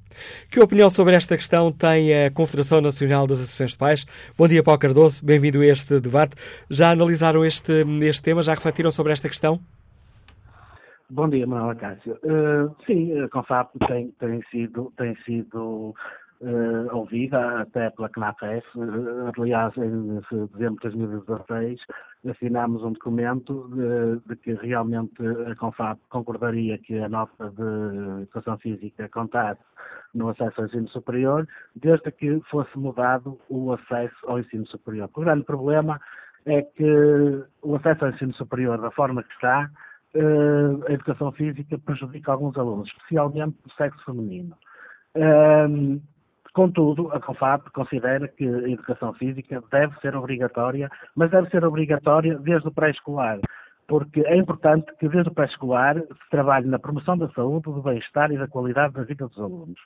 Que opinião sobre esta questão tem a Confederação Nacional das Associações de Pais? Bom dia, Paulo Cardoso, bem-vindo a este debate. Já analisaram este, este tema? Já refletiram sobre esta questão? Bom dia, Manuela Cássio. Uh, sim, a CONFAP tem, tem sido, tem sido uh, ouvida até pela CNAFEF. Uh, aliás, em dezembro de 2016 assinámos um documento de, de, que realmente a CONFAP concordaria que a nota de educação física contasse no acesso ao ensino superior, desde que fosse mudado o acesso ao ensino superior. O grande problema é que o acesso ao ensino superior, da forma que está, a educação física prejudica alguns alunos, especialmente do sexo feminino. Contudo, a CONFAP considera que a educação física deve ser obrigatória, mas deve ser obrigatória desde o pré-escolar, porque é importante que desde o pré-escolar se trabalhe na promoção da saúde, do bem-estar e da qualidade da vida dos alunos.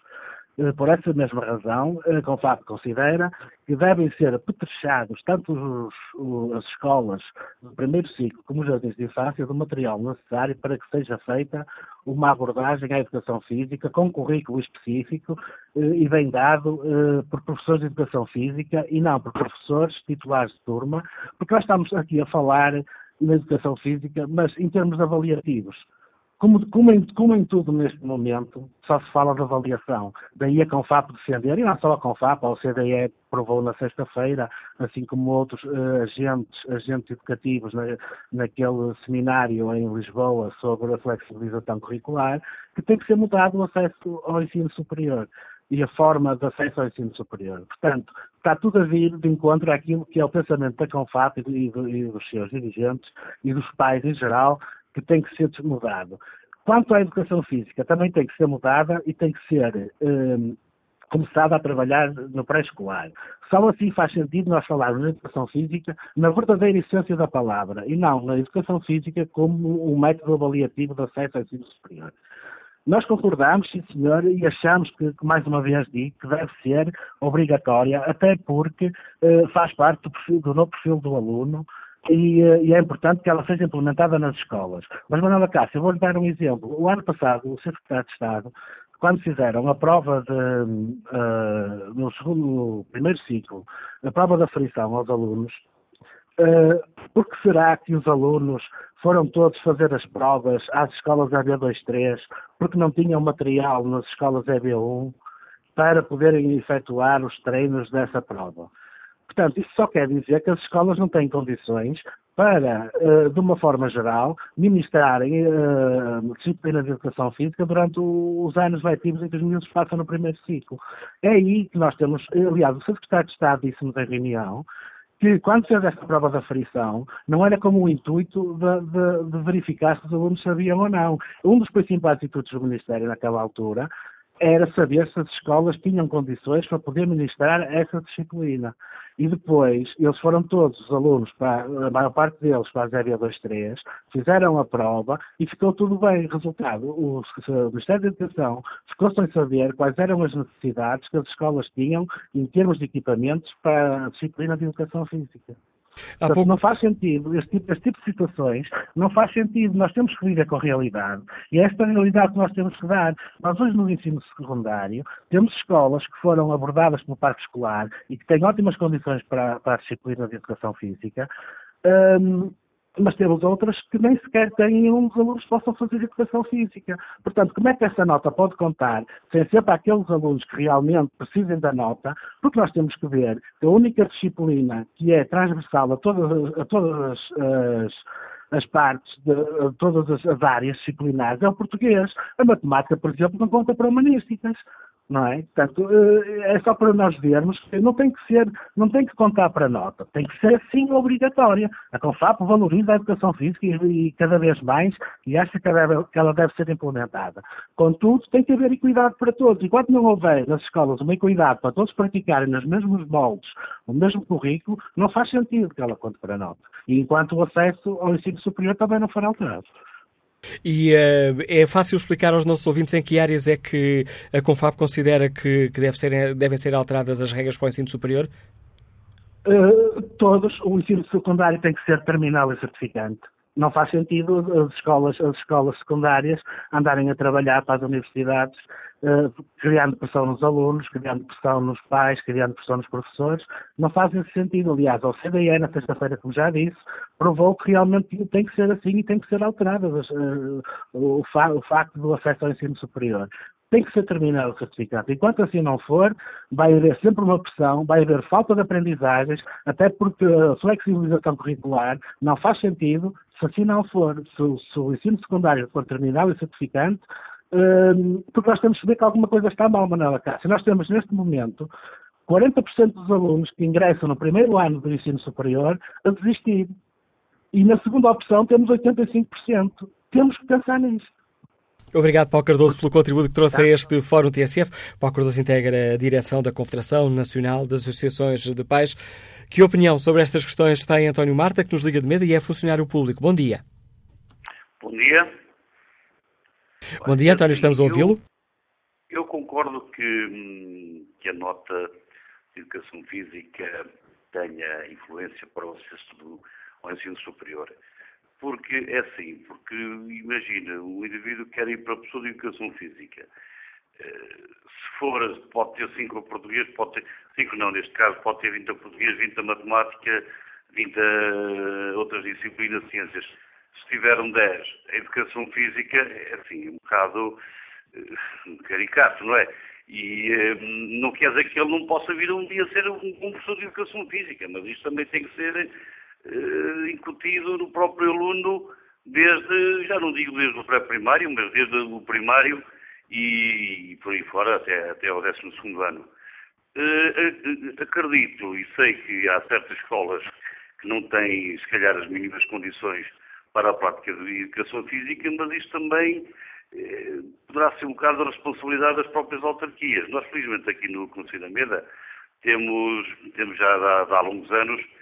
Eh, por essa mesma razão, a CONFAP considera que devem ser apetrechados tanto os, as escolas do primeiro ciclo como os jardins de infância do material necessário para que seja feita uma abordagem à educação física com currículo específico eh, e bem dado eh, por professores de educação física e não por professores titulares de turma, porque nós estamos aqui a falar na educação física, mas em termos avaliativos. Como, como, em, como, em, tudo neste momento, só se fala de avaliação. Daí a Confap defender, e não só a Confap, a OCDE provou na sexta-feira, assim como outros uh, agentes, agentes educativos na, naquele seminário em Lisboa sobre a flexibilização curricular, que tem que ser mudado o acesso ao ensino superior e a forma de acesso ao ensino superior. Portanto, está tudo a vir de encontro àquilo que é o pensamento da Confap e, e, e dos seus dirigentes e dos pais em geral, que tem que ser mudado. Quanto à educação física, também tem que ser mudada e tem que ser um, começada a trabalhar no pré-escolar. Só assim faz sentido nós falarmos na educação física na verdadeira essência da palavra e não na educação física como um método avaliativo de acesso ao ensino superior. Nós concordamos, sim senhor, e achamos que, mais uma vez digo, que deve ser obrigatória, até porque eh, faz parte do, perfil, do novo perfil do aluno, e, eh, e, é importante que ela seja implementada nas escolas. Mas, Manuela Cássio, eu vou-lhe dar um exemplo. O ano passado, o Secretário de Estado, quando fizeram a prova de, uh, no segundo, primeiro ciclo, a prova da frição aos alunos, uh, por que será que os alunos foram todos fazer as provas às escolas EB23 porque não tinham material nas escolas EB1 para poderem efetuar os treinos dessa prova? Portanto, isso só quer dizer que as escolas não têm condições para, uh, de uma forma geral, ministrarem uh, disciplina de educação física durante os anos letivos em que os miúdos passam no primeiro ciclo. É aí que nós temos, aliás, o Secretário de Estado disse-nos em reunião que quando fez esta prova da frição, não era como o intuito de, de, de, verificar se os alunos sabiam ou não. Um dos principais intuitos do Ministério naquela altura era saber se as escolas tinham condições para poder ministrar essa disciplina. E depois, eles foram todos os alunos, para, a maior parte deles, para a 023, fizeram a prova e ficou tudo bem. Resultado, o, o Ministério da Educação ficou sem saber quais eram as necessidades que as escolas tinham em termos de equipamentos para a disciplina de educação física. Portanto, pouco... Não faz sentido, este tipo, este tipo de situações não faz sentido. Nós temos que viver com a realidade. E é esta realidade que nós temos que dar. Nós hoje no ensino secundário temos escolas que foram abordadas pelo parque escolar e que têm ótimas condições para, para a disciplina de educação física. Um, mas temos outras que nem sequer têm um dos alunos que possam fazer educação física. Portanto, como é que essa nota pode contar sem ser para aqueles alunos que realmente precisem da nota? Porque nós temos que ver que a única disciplina que é transversal a todas, a todas as, as partes de todas as, áreas disciplinares é o português. A matemática, por exemplo, não conta para humanísticas não é? Portanto, eh, é só para nós vermos que não tem que ser, não tem que contar para nota, tem que ser sim obrigatória. A CONFAP valoriza a educação física e, e cada vez mais e acha que ela, que ela, deve ser implementada. Contudo, tem que haver equidade para todos. Enquanto não houver nas escolas uma equidade para todos praticarem nos mesmos moldes, o mesmo currículo, não faz sentido que ela conte para nota. E enquanto o acesso ao ensino superior também não for alterado. E uh, é fácil explicar aos nossos ouvintes em que áreas é que a Confab considera que, que deve ser, devem ser alteradas as regras para o ensino superior? Uh, todos, o ensino secundário tem que ser terminal e certificante. Não faz sentido as escolas, as escolas secundárias andarem a trabalhar para as universidades, uh, criando pressão nos alunos, criando pressão nos pais, criando pressão nos professores. Não faz esse sentido. Aliás, o CDE, na sexta-feira, como já disse, provou que realmente tem que ser assim e tem que ser alterado uh, o, fa o facto do acesso ao ensino superior tem que ser terminado o certificado. Enquanto assim não for, vai haver sempre uma pressão, vai haver falta de aprendizagens, até porque a flexibilização curricular não faz sentido se assim não for, se, se o ensino secundário for terminado e certificante, um, porque nós temos que ver que alguma coisa está mal, Manuela Cássio. Nós temos neste momento 40% dos alunos que ingressam no primeiro ano do ensino superior a desistir. E na segunda opção temos 85%. Temos que pensar nisso. Obrigado, Paulo Cardoso, pelo contributo que trouxe a este Fórum TSF. Paulo Cardoso integra a direção da Confederação Nacional das Associações de Pais. Que opinião sobre estas questões tem António Marta, que nos liga de medo e é funcionário público? Bom dia. Bom dia. Bom dia, António, estamos a ouvi-lo. Eu, eu, concordo que, que a nota de educação física tenha influência para o acesso do, ao ensino superior. Porque é assim, porque imagina, o indivíduo quer ir para a pessoa de educação física. Eh, se for, pode ter 5 a português, pode ter, 5 não, neste caso, pode ter 20 a português, 20 a matemática, 20 a outras disciplinas ciências. Se tiver um 10 a educação física, é assim, um bocado uh, caricato, não é? E uh, não quer dizer que ele não possa vir um dia ser um, um professor de educação física, mas isto também tem que ser uh, incutido no próprio aluno desde, já não digo desde o pré-primário, mas desde o primário e, e, por aí fora até, até ao 12 ano. Uh, acredito e sei que há certas escolas que não têm, se calhar, as mínimas condições para a prática de educação física, mas isto também eh, poderá ser um bocado a responsabilidade das próprias autarquias. Nós, felizmente, aqui no Conselho da Meda, temos, temos já há, há longos anos eh,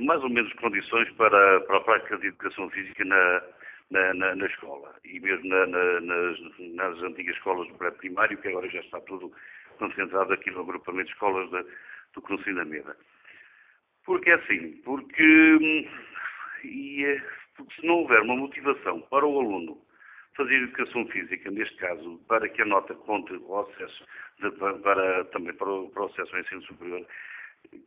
mais ou menos condições para, para a prática de educação física na, na, na, na escola e mesmo na, nas, nas, antigas escolas do pré-primário, que agora já está tudo concentrado aqui no agrupamento de escolas de, do Conselho da Meda. Porque é assim, porque, hum, e, é, porque se não houver uma motivação para o aluno fazer educação física, neste caso, para que a nota conte o acesso de, para, também para o, para o acesso ao ensino superior,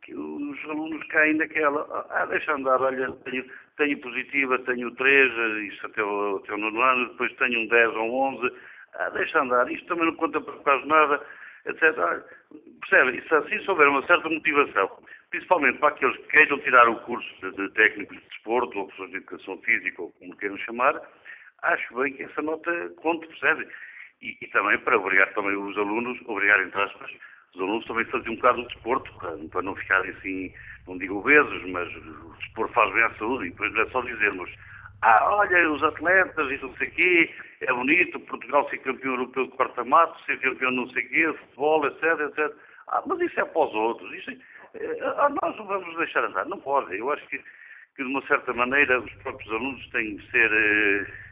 que os alunos caem naquela, ah, deixa andar, olha, tenho, tenho positiva, tenho 3, isto até o, até o nono ano, depois tenho um 10 ou um 11, ah, deixa andar, isto também não conta para quase nada, etc. Ah, percebe? Se assim se houver uma certa motivação, principalmente para aqueles que queiram tirar o curso de, de técnicos de desporto ou professores de educação física, ou como queiram chamar, acho bem que essa nota conte, percebe? E, e também para obrigar também os alunos, obrigar entre aspas, os alunos também faziam um bocado de desporto, para não ficarem assim, não digo obesos, mas o desporto faz bem à saúde, e depois não é só dizermos, ah, olha, os atletas e não sei o quê, é bonito, Portugal ser campeão europeu de quarta-mato, ser campeão não sei o quê, futebol, etc, etc. Ah, mas isso é para os outros, isso é, ah, nós não vamos deixar andar, não pode. Eu acho que, que, de uma certa maneira, os próprios alunos têm de ser... Eh,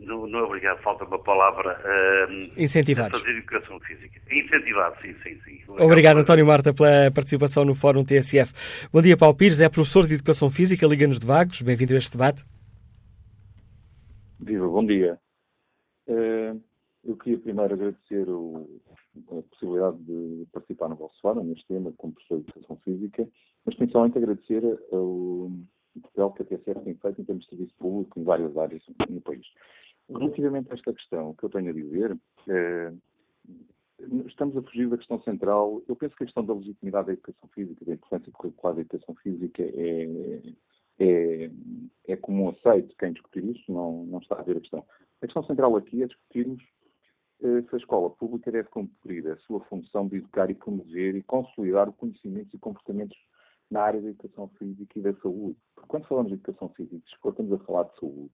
não, não é obrigado, falta uma palavra. Uh, Incentivados. Fazer educação física. Incentivado, sim, sim, sim. Obrigado, Obrigado António Marta, pela participação no Fórum TSF. Bom dia, Paulo Pires, é professor de Educação Física, Liga-nos de Vagos. Bem-vindo a este debate. Viva, bom dia. Uh, eu queria primeiro agradecer o, a possibilidade de participar no vosso fórum, neste tema, como professor de Educação Física, mas principalmente agradecer o papel que a TSF tem feito em termos de serviço público em várias áreas no país. Relativamente a esta questão, o que eu tenho a dizer, é, estamos a fugir da questão central. Eu penso que a questão da legitimidade da educação física, da importância curricular da educação física é, é, é comum aceito. Quem discutir isso não, não está a ver a questão. A questão central aqui é discutirmos eh, se a escola pública deve cumprir a sua função de educar e promover e consolidar o conhecimento e comportamentos na área da educação física e da saúde. Porque quando falamos de educação física, estamos a falar de saúde.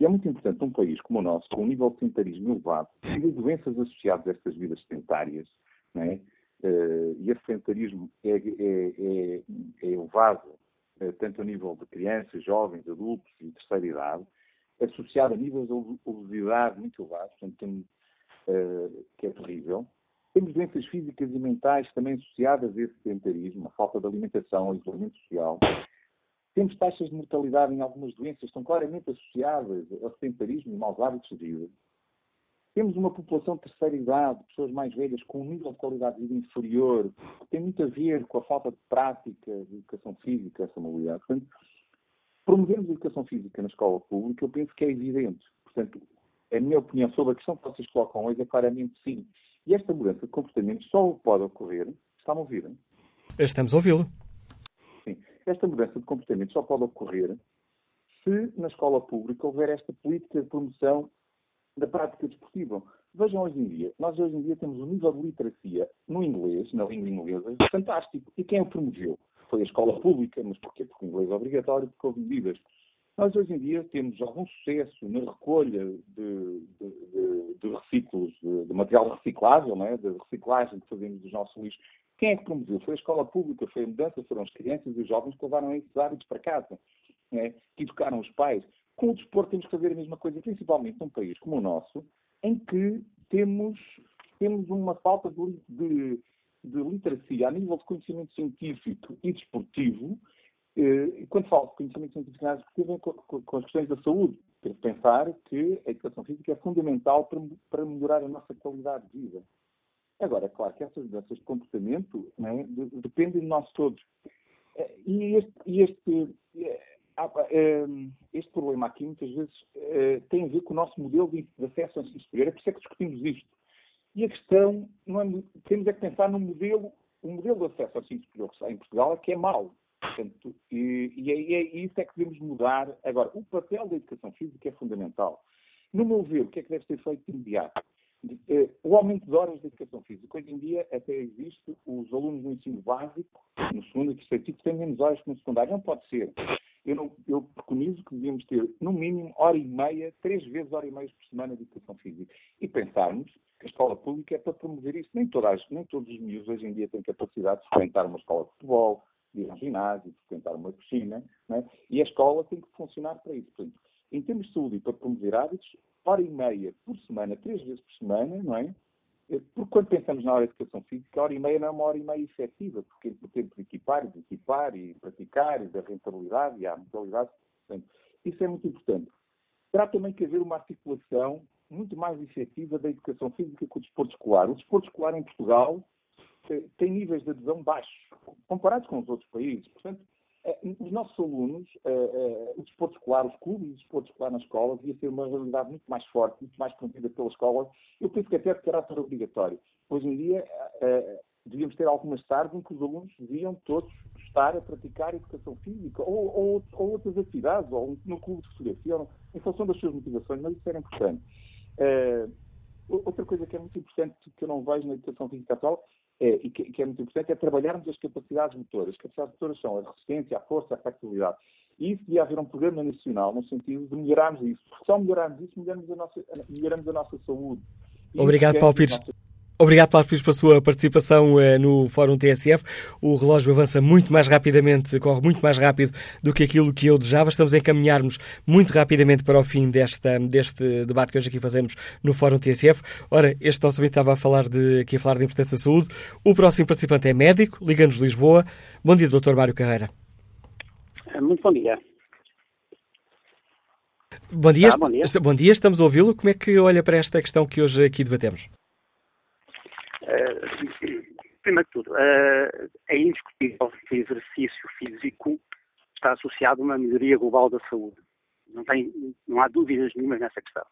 E é muito importante num país como o nosso, com um nível de sedentarismo elevado, e de doenças associadas a estas vidas sedentárias, uh, e esse sedentarismo é, é, é, é elevado, uh, tanto a nível de crianças, jovens, adultos e terceira idade, associado a níveis de obesidade muito elevados, portanto, uh, que é terrível, Temos doenças físicas e mentais também associadas a esse sedentarismo, a falta de alimentação, isolamento social. Temos taxas de mortalidade em algumas doenças que estão claramente associadas ao sedentarismo e maus hábitos de vida. Temos uma população de terceira idade, pessoas mais velhas, com um nível de qualidade de vida inferior, que tem muito a ver com a falta de prática de educação física, essa mobilidade. Portanto, promovemos a educação física na escola pública, eu penso que é evidente. Portanto, a minha opinião sobre a questão que vocês colocam hoje é claramente sim. E esta mudança de comportamento só pode ocorrer. Está-me a ouvir? Estamos a ouvi-lo. Esta mudança de comportamento só pode ocorrer se na escola pública houver esta política de promoção da prática desportiva. Vejam hoje em dia, nós hoje em dia temos um nível de literacia no inglês, na língua inglesa, fantástico. E quem o promoveu? Foi a escola pública, mas porquê? Porque o inglês é obrigatório, porque houve medidas. Nós hoje em dia temos algum sucesso na recolha de, de, de, de reciclos, de, material reciclável, não é? de reciclagem que fazemos dos nossos lixos. Quem é que promoveu? Foi a escola pública, foi a mudança, foram as crianças e os jovens que levaram esses hábitos para casa, é? que educaram os pais. Com o desporto temos que fazer a mesma coisa, principalmente num país como o nosso, em que temos, temos uma falta de, de, de literacia a nível de conhecimento científico e desportivo. Eh, quando falo de conhecimento científico e desportivo, com, as questões da saúde. Temos que pensar que a educação física é fundamental para, para melhorar a nossa qualidade de vida. Agora, claro que essas mudanças de comportamento né, dependem de nós todos. Eh, e este, este ah, ehm, este problema aqui muitas vezes eh, tem a ver com o nosso modelo de acesso ao ensino superior. É por isso é que discutimos isto. E a questão, não é, temos é que pensar no modelo, o modelo de acesso ao ensino superior que está em Portugal é que é mau. Portanto, e, e, é, e, é, isso é que devemos mudar. Agora, o papel da educação física é fundamental. No meu ver, o que é que deve ser feito de imediato? Eh, o aumento de horas de educação física. Hoje em dia até existe os alunos no ensino básico, no segundo e terceiro tipo, têm menos horas que no secundário. Não pode ser. Eu, não, eu preconizo que devíamos ter, no mínimo, hora e meia, três vezes hora e meia por semana de educação física. E pensarmos que a escola pública é para promover isso. Nem, todas, nem todos os miúdos hoje em dia têm capacidade de frequentar uma escola de futebol, de ir a um ginásio, de frequentar uma piscina, é? e a escola tem que funcionar para isso. Portanto, em termos de saúde e para promover hábitos, hora e meia por semana, três vezes por semana, não é? Eh, porque quando pensamos na hora de educação física, a hora e meia não é uma hora e meia efetiva, porque o tempo de equipar, de equipar e praticar, e da rentabilidade e a modalidade. Portanto, isso é muito importante. Terá também que haver uma articulação muito mais efetiva da educação física com o desporto escolar. O desporto escolar em Portugal eh, tem níveis de adesão baixos, comparados com os outros países. Portanto, os nossos alunos, o desporto escolar, os clubes de desporto escolar na escola, devia ser uma realidade muito mais forte, muito mais promovida pela escola. Eu penso que até de caráter obrigatório. Hoje em dia, devíamos ter algumas tardes em que os alunos deviam todos estar a praticar educação física ou, ou, ou outras atividades, ou no clube de fotografia, ou, em função das suas motivações, mas isso era importante. outra coisa que é muito importante que eu não vejo na educação física atual é, e que, que, é muito importante, é trabalharmos as capacidades motoras. As capacidades motoras são a resistência, a força, a flexibilidade. E isso devia haver um programa nacional no sentido de melhorarmos isso. Porque só melhorarmos isso, melhoramos a nossa, melhoramos a nossa saúde. E Obrigado, Paulo Pires. Obrigado, Paulo Pires, pela sua participação eh, no Fórum TSF. O relógio avança muito mais rapidamente, corre muito mais rápido do que aquilo que eu desejava. Estamos a encaminhar-nos muito rapidamente para o fim desta, deste debate que hoje aqui fazemos no Fórum TSF. Ora, este nosso ouvinte estava a falar de, aqui a falar da importância da saúde. O próximo participante é médico, Liga-nos de Lisboa. Bom dia, Dr. Mário Carreira. Eh, muito bom dia. Bom dia, ah, bom dia. bom dia, estamos a ouvi-lo. Como é que olha para esta questão que hoje aqui debatemos? Primeiro de tudo, uh, é indiscutível que o exercício físico está associado a uma melhoria global da saúde. Não, tem, não há dúvidas nenhumas nessa questão.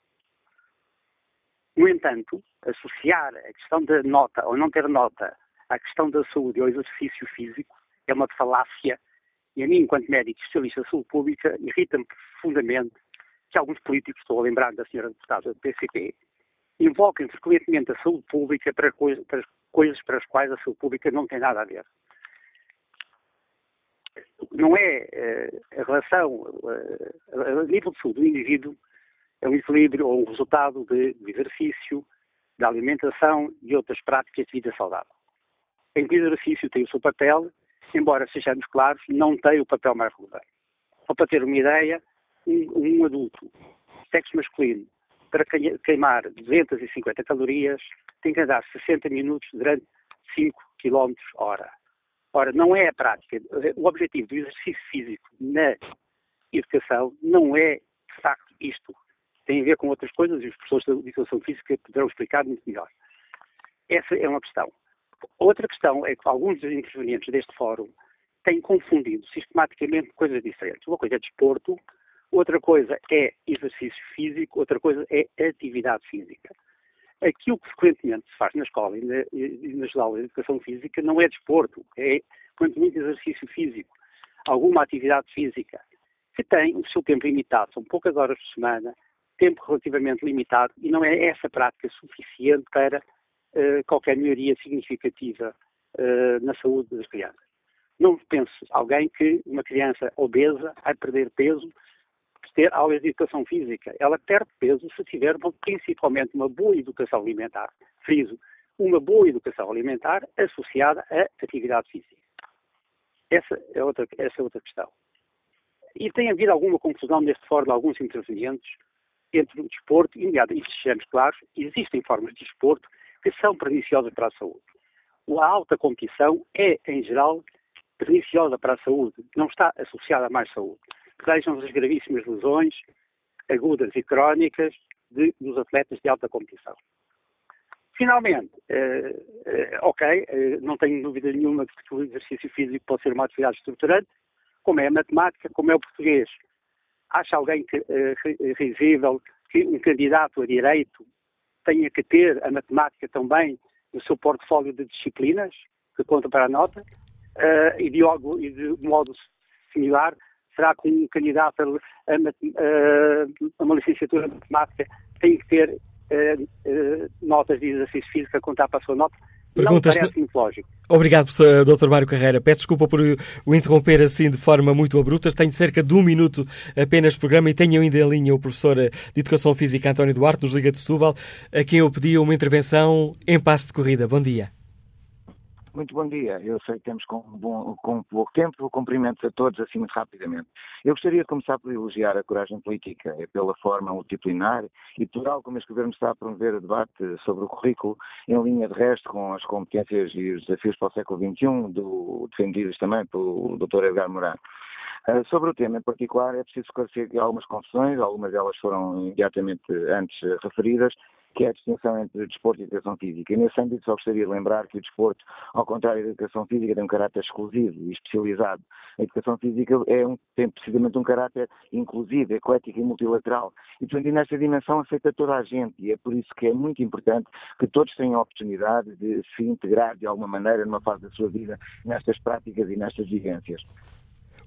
No entanto, associar a questão da nota ou não ter nota à questão da saúde ao exercício físico é uma falácia e a mim, enquanto médico especialista de saúde pública, irrita-me profundamente que alguns políticos, estou a lembrar da senhora deputada do PCP, invoquem frequentemente a saúde pública para, para coisas para as quais a saúde pública não tem nada a ver. Não é uh, a relação, uh, a nível de saúde do indivíduo, é um equilíbrio ou um resultado de, de exercício, da alimentação e outras práticas de vida saudável. Em que o exercício tem o seu papel, embora sejamos claros, não tem o papel mais relevante. Só para ter uma ideia, um, um adulto, sexo masculino, para queimar 250 calorias, tem que andar 60 minutos durante 5 km hora. Ora, não é a prática. O objetivo do exercício físico na educação não é, de facto, isto. Tem a ver com outras coisas e os professores de educação física poderão explicar muito melhor. Essa é uma questão. Outra questão é que alguns dos intervenientes deste fórum têm confundido sistematicamente coisas diferentes. Uma coisa é desporto, outra coisa é exercício físico, outra coisa é atividade física. Aquilo que frequentemente se faz na escola e, na, aulas de educação física não é desporto, é quanto muito exercício físico, alguma atividade física, que tem o seu tempo limitado, são poucas horas por semana, tempo relativamente limitado, e não é essa prática suficiente para uh, qualquer melhoria significativa uh, na saúde das crianças. Não pense alguém que uma criança obesa vai perder peso ter aulas de educação física. Ela perde peso se tiver principalmente uma boa educação alimentar. Friso, uma boa educação alimentar associada à atividade física. Essa é outra, essa é outra questão. E tem havido alguma confusão neste fórum de alguns intervenientes entre o desporto e, sejamos claros, existem formas de desporto que são perniciosas para a saúde. A alta competição é, em geral, perniciosa para a saúde, não está associada a mais saúde. Vejam as gravíssimas lesões agudas e crónicas de, dos atletas de alta competição. Finalmente, eh, eh, ok, eh, não tenho dúvida nenhuma de que o exercício físico pode ser uma atividade estruturante, como é a matemática, como é o português. Acha alguém que, eh, risível que um candidato a direito tenha que ter a matemática também no seu portfólio de disciplinas, que conta para a nota? uh, e, de, e de modo similar, será que um candidato a, a, uma licenciatura de matemática tem que ter uh, uh, notas de exercício físico a contar para a sua nota? Perguntas não parece lógico. Obrigado, Dr. Mário Carreira. Peço desculpa por o interromper assim de forma muito abrupta. Tenho cerca de um minuto apenas de programa e tenho ainda em linha o professor de Educação Física António Duarte, nos Liga de Setúbal, a quem eu pedi uma intervenção em passo de corrida. Bom dia. Muito bom dia. Eu sei que temos com, bom, com pouco tempo, cumprimentos a todos assim muito rapidamente. Eu gostaria de começar por elogiar a coragem política, é pela forma multidisciplinar e algo como este Governo está a promover o debate sobre o currículo, em linha de resto com as competências e os desafios para o século XXI, do, defendidos também pelo Dr. Edgar Moraes. Uh, sobre o tema em particular, é preciso esclarecer algumas confusões, algumas delas foram imediatamente antes referidas, que é a distinção entre desporto e educação física. E nesse âmbito só gostaria de lembrar que o desporto, ao contrário da educação física, tem um caráter exclusivo e especializado. A educação física é um, tem precisamente um caráter inclusivo, eclético e multilateral. E, portanto, nesta dimensão aceita toda a gente e é por isso que é muito importante que todos tenham a oportunidade de se integrar de alguma maneira numa fase da sua vida nestas práticas e nestas vivências.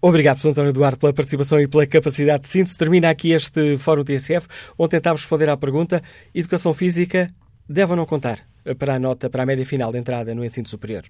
Obrigado, Sr. António Duarte, pela participação e pela capacidade de síntese. Termina aqui este Fórum TSF, onde tentámos responder à pergunta: educação física deve ou não contar para a nota, para a média final de entrada no ensino superior?